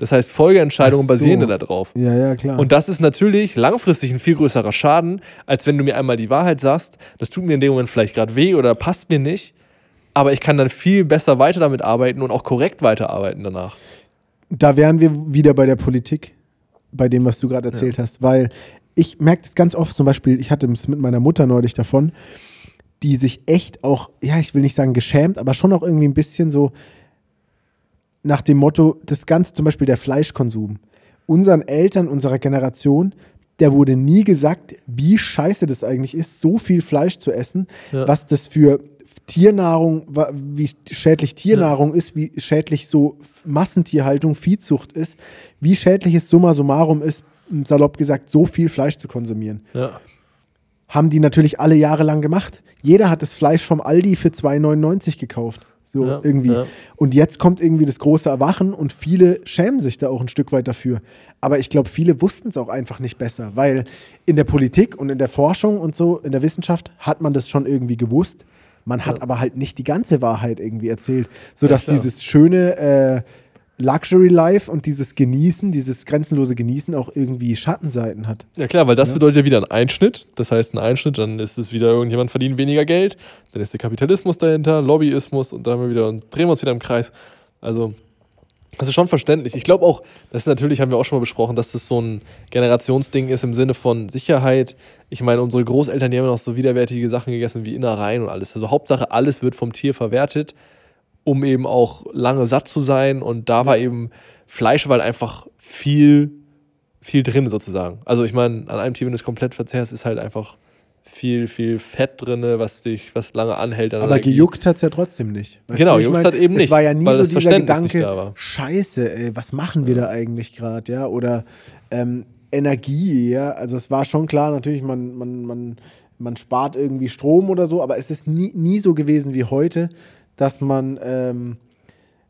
Das heißt, Folgeentscheidungen
so.
basieren ja darauf.
Ja, ja, klar.
Und das ist natürlich langfristig ein viel größerer Schaden, als wenn du mir einmal die Wahrheit sagst, das tut mir in dem Moment vielleicht gerade weh oder passt mir nicht, aber ich kann dann viel besser weiter damit arbeiten und auch korrekt weiterarbeiten danach.
da wären wir wieder bei der Politik, bei dem, was du gerade erzählt hast, weil ich merke das ganz oft, zum Beispiel, ich hatte es mit meiner Mutter neulich davon, die sich echt auch, ja, ich will nicht sagen geschämt, aber schon auch irgendwie ein bisschen so nach dem Motto, das Ganze, zum Beispiel der Fleischkonsum. Unseren Eltern, unserer Generation, der wurde nie gesagt, wie scheiße das eigentlich ist, so viel Fleisch zu essen,
Ja.
was das für Tiernahrung, wie schädlich Tiernahrung ist, wie schädlich so Massentierhaltung, Viehzucht ist, wie schädlich es summa summarum ist, salopp gesagt, so viel Fleisch zu konsumieren
Ja.
haben die natürlich alle Jahre lang gemacht. Jeder hat das Fleisch vom Aldi für 2,99 gekauft. So
Ja,
irgendwie.
ja.
Und jetzt kommt irgendwie das große Erwachen und viele schämen sich da auch ein Stück weit dafür. Aber ich glaube, viele wussten es auch einfach nicht besser, weil in der Politik und in der Forschung und so, in der Wissenschaft hat man das schon irgendwie gewusst. Man hat
Ja.
aber halt nicht die ganze Wahrheit irgendwie erzählt, sodass
klar.
dieses schöne äh, Luxury Life und dieses Genießen, dieses grenzenlose Genießen auch irgendwie Schattenseiten hat.
Ja klar, weil das
Ja.
bedeutet ja wieder ein Einschnitt. Das heißt, ein Einschnitt, dann ist es wieder irgendjemand verdient weniger Geld, dann ist der Kapitalismus dahinter, Lobbyismus und dann haben wir wieder und drehen wir uns wieder im Kreis. Also, das ist schon verständlich. Ich glaube auch, das ist natürlich, haben wir auch schon mal besprochen, dass das so ein Generationsding ist im Sinne von Sicherheit. Ich meine, unsere Großeltern, die haben ja noch so widerwärtige Sachen gegessen wie Innereien und alles. Also Hauptsache, alles wird vom Tier verwertet, um eben auch lange satt zu sein. Und da war eben Fleisch, weil einfach viel viel drin sozusagen. Also ich meine, an einem Tier, wenn du es komplett verzehrst, ist halt einfach viel, viel Fett drin, was dich, was lange anhält. an
Aber gejuckt hat es ja trotzdem nicht. Weißt
Genau,
wie ich
gejuckt
mein?
hat eben
Es
nicht,
war ja nie so
das
dieser Gedanke,
da war.
scheiße, ey, was machen wir da eigentlich gerade, ja? Oder ähm, Energie, ja? Also es war schon klar, natürlich, man, man, man, man spart irgendwie Strom oder so, aber es ist nie, nie so gewesen wie heute, dass man, ähm,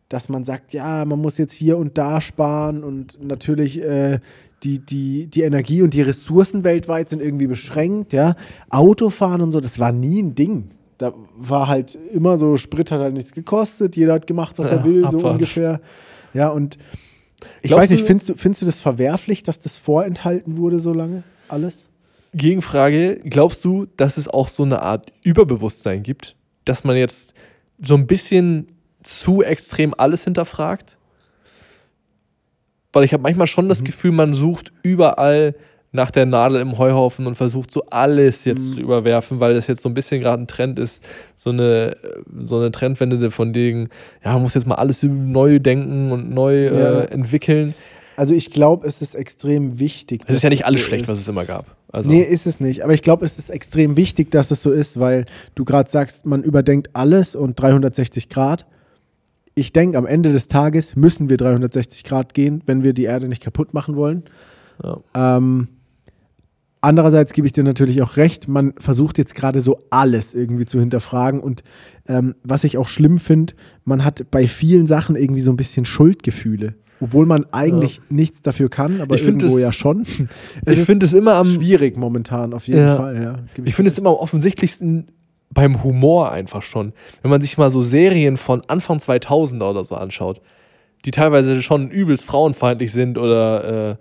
dass man sagt, ja, man muss jetzt hier und da sparen und natürlich äh, die, die, die Energie und die Ressourcen weltweit sind irgendwie beschränkt, ja. Autofahren und so, das war nie ein Ding. Da war halt immer so, Sprit hat halt nichts gekostet, jeder hat gemacht, was
Ja,
er will, so
Abfahrt.
ungefähr. Ja, und ich
Glaubst
weiß nicht, findest du, findest du das verwerflich, dass das vorenthalten wurde so lange? Alles?
Gegenfrage, glaubst du, dass es auch so eine Art Überbewusstsein gibt, dass man jetzt so ein bisschen zu extrem alles hinterfragt? Weil ich habe manchmal schon
Mhm.
das Gefühl, man sucht überall nach der Nadel im Heuhaufen und versucht so alles jetzt
Mhm.
zu überwerfen, weil das jetzt so ein bisschen gerade ein Trend ist, so eine, so eine Trendwende von denen, ja, man muss jetzt mal alles neu denken und neu
Ja.
äh, entwickeln.
Also ich glaube, es ist extrem wichtig.
Es ist ja nicht alles schlecht,
ist.
was es immer gab. Also,
nee, ist es nicht. Aber ich glaube, es ist extrem wichtig, dass es so ist, weil du gerade sagst, man überdenkt alles und 360 Grad. Ich denke, am Ende des Tages müssen wir 360 Grad gehen, wenn wir die Erde nicht kaputt machen wollen.
ja.
Ähm, andererseits gebe ich dir natürlich auch recht, man versucht jetzt gerade so alles irgendwie zu hinterfragen. Und ähm, was ich auch schlimm finde, man hat bei vielen Sachen irgendwie so ein bisschen Schuldgefühle. Obwohl man eigentlich nichts dafür kann, aber
Ich
irgendwo
es-
ja schon.
ich finde es immer am
schwierig momentan, auf jeden
Ja.
Fall. Ja. Geb
Ich finde es immer am offensichtlichsten beim Humor einfach schon. Wenn man sich mal so Serien von Anfang 2000er oder so anschaut, die teilweise schon übelst frauenfeindlich sind oder, äh,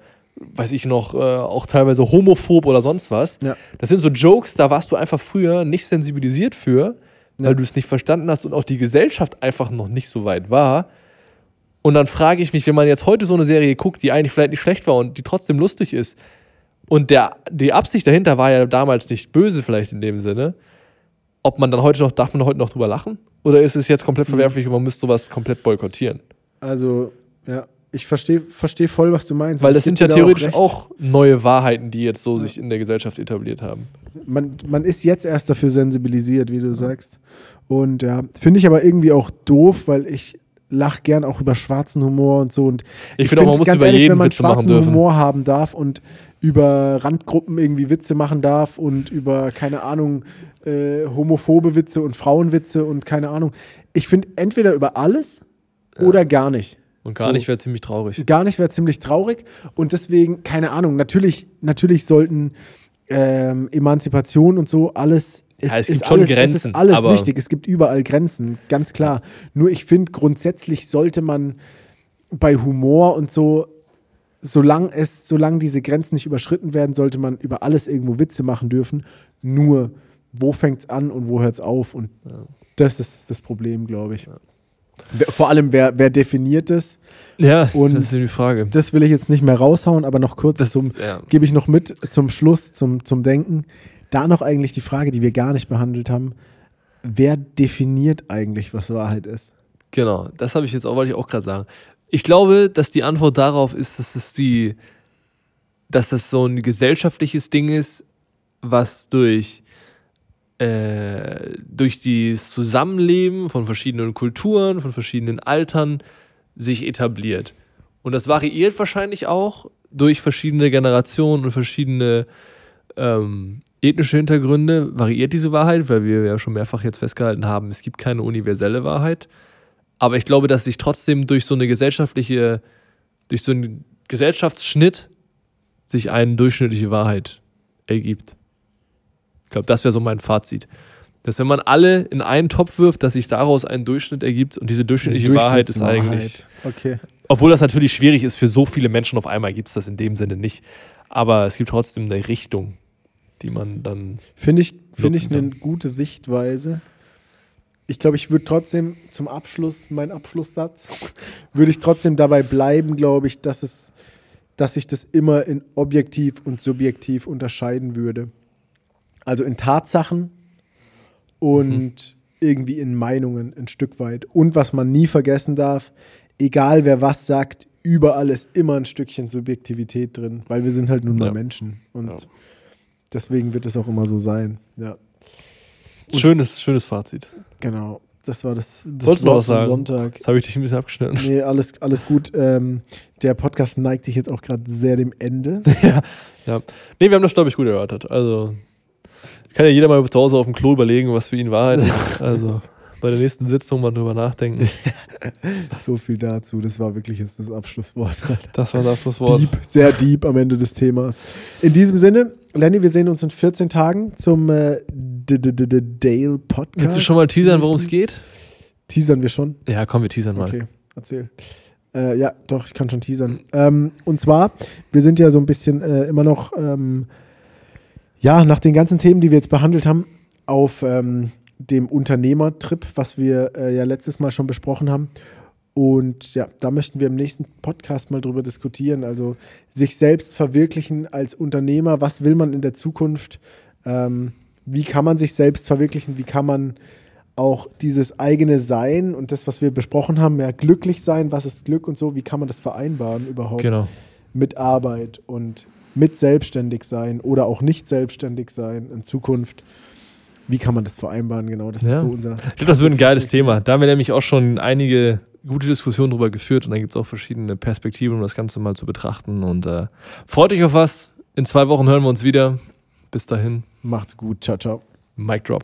weiß ich noch, äh, auch teilweise homophob oder sonst was.
Ja.
Das sind so Jokes, da warst du einfach früher nicht sensibilisiert für, weil
Ja.
du es nicht verstanden hast und auch die Gesellschaft einfach noch nicht so weit war. Und dann frage ich mich, wenn man jetzt heute so eine Serie guckt, die eigentlich vielleicht nicht schlecht war und die trotzdem lustig ist, und der, die Absicht dahinter war ja damals nicht böse, vielleicht in dem Sinne, ob man dann heute noch, darf man heute noch drüber lachen? Oder ist es jetzt komplett verwerflich und man müsste sowas komplett boykottieren?
Also, ja. ich verstehe versteh voll, was du meinst.
Weil das sind ja theoretisch
recht.
auch, neue Wahrheiten, die jetzt so sich in der Gesellschaft etabliert haben.
Man, man ist jetzt erst dafür sensibilisiert, wie du sagst. Und ja, finde ich aber irgendwie auch doof, weil ich lach gern auch über schwarzen Humor und so. Und
Ich finde auch, man muss
ganz
über
ehrlich,
jeden
wenn man
Witze
schwarzen. Humor haben darf und über Randgruppen irgendwie Witze machen darf und über, keine Ahnung, äh, homophobe Witze und Frauenwitze und keine Ahnung. Ich finde entweder über alles oder gar nicht.
Und gar
So.
nicht wäre ziemlich traurig.
Gar nicht wäre ziemlich traurig und deswegen, keine Ahnung, natürlich, natürlich sollten ähm, Emanzipation und so alles. Ist,
Ja, es
ist
gibt schon
alles, Es
Grenzen,
ist alles wichtig, es gibt überall Grenzen, ganz klar. Nur ich finde, grundsätzlich sollte man bei Humor und so, solange es, solange diese Grenzen nicht überschritten werden, sollte man über alles irgendwo Witze machen dürfen. Nur, wo fängt es an und wo hört es auf? Und das ist das Problem, glaube ich. Wer- Vor allem, wer, wer definiert es?
Ja, das
Und
ist die Frage.
Das will ich jetzt nicht mehr raushauen, aber noch kurz
Das- ja.
gebe ich noch mit zum Schluss, zum, zum Denken. Da noch eigentlich die Frage, die wir gar nicht behandelt haben. Wer definiert eigentlich, was Wahrheit ist?
Genau, das habe ich jetzt auch, wollte ich auch gerade sagen. Ich glaube, dass die Antwort darauf ist, dass es die, dass das so ein gesellschaftliches Ding ist, was durch, äh, durch das Zusammenleben von verschiedenen Kulturen, von verschiedenen Altern sich etabliert. Und das variiert wahrscheinlich auch durch verschiedene Generationen und verschiedene ähm, ethnische Hintergründe, variiert diese Wahrheit, weil wir ja schon mehrfach jetzt festgehalten haben, es gibt keine universelle Wahrheit. Aber ich glaube, dass sich trotzdem durch so eine gesellschaftliche, durch so einen Gesellschaftsschnitt sich eine durchschnittliche Wahrheit ergibt. Ich glaube, das wäre so mein Fazit. Dass wenn man alle in einen Topf wirft, dass sich daraus ein Durchschnitt ergibt und diese durchschnittliche Wahrheit ist eigentlich.
Okay.
Obwohl das natürlich schwierig ist für so viele Menschen auf einmal, gibt es das in dem Sinne nicht. Aber es gibt trotzdem eine Richtung, die man dann.
Finde ich, finde
Nutzen
ich eine gute Sichtweise. Ich glaube, ich würde trotzdem zum Abschluss, mein Abschlusssatz, würde ich trotzdem dabei bleiben, glaube ich, dass es, dass ich das immer in objektiv und subjektiv unterscheiden würde. Also in Tatsachen und irgendwie in Meinungen ein Stück weit. Und was man nie vergessen darf, egal wer was sagt, überall ist immer ein Stückchen Subjektivität drin, weil wir sind halt nun mal
Ja.
Menschen. Und
Ja.
Deswegen wird es auch immer so sein. Ja,
Schönes, schönes Fazit.
genau. Das war das, das
Wolltest
Wort
sagen?
Sonntag.
Jetzt habe ich dich ein bisschen abgeschnitten.
Nee, alles, alles gut. Ähm, der Podcast neigt sich jetzt auch gerade sehr dem Ende.
Ja. Nee, wir haben das, glaube ich, gut erörtert. Also, kann ja jeder mal zu Hause auf dem Klo überlegen, was für ihn Wahrheit ist. Also, bei der nächsten Sitzung mal drüber nachdenken.
so viel dazu. Das war wirklich jetzt das Abschlusswort.
Das war das Abschlusswort.
Deep, sehr deep am Ende des Themas. In diesem Sinne, Lenny, wir sehen uns in 14 Tagen zum äh, Dale Podcast.
Willst du schon mal teasern, worum es geht?
Teasern wir schon?
Ja, komm, wir teasern mal.
Okay, erzähl. Äh, ja, doch, ich kann schon teasern. Ähm, und zwar, wir sind ja so ein bisschen äh, immer noch, ähm, ja, nach den ganzen Themen, die wir jetzt behandelt haben, auf ähm, dem Unternehmertrip, was wir äh, ja letztes Mal schon besprochen haben. Und ja, da möchten wir im nächsten Podcast mal drüber diskutieren. Also sich selbst verwirklichen als Unternehmer. Was will man in der Zukunft? Ähm, wie kann man sich selbst verwirklichen? Wie kann man auch dieses eigene Sein und das, was wir besprochen haben, ja, glücklich sein, was ist Glück und so, wie kann man das vereinbaren überhaupt
Genau.
mit Arbeit und mit selbstständig sein oder auch nicht selbstständig sein in Zukunft? Wie kann man das vereinbaren? Genau, das
Ja.
ist so unser.
Ich glaube, das wird ein geiles Thema. Da haben wir nämlich auch schon einige gute Diskussionen drüber geführt und da gibt es auch verschiedene Perspektiven, um das Ganze mal zu betrachten. Und äh, freut euch auf was. In zwei Wochen hören wir uns wieder. Bis dahin,
Macht's gut. Ciao, ciao.
Mic Drop.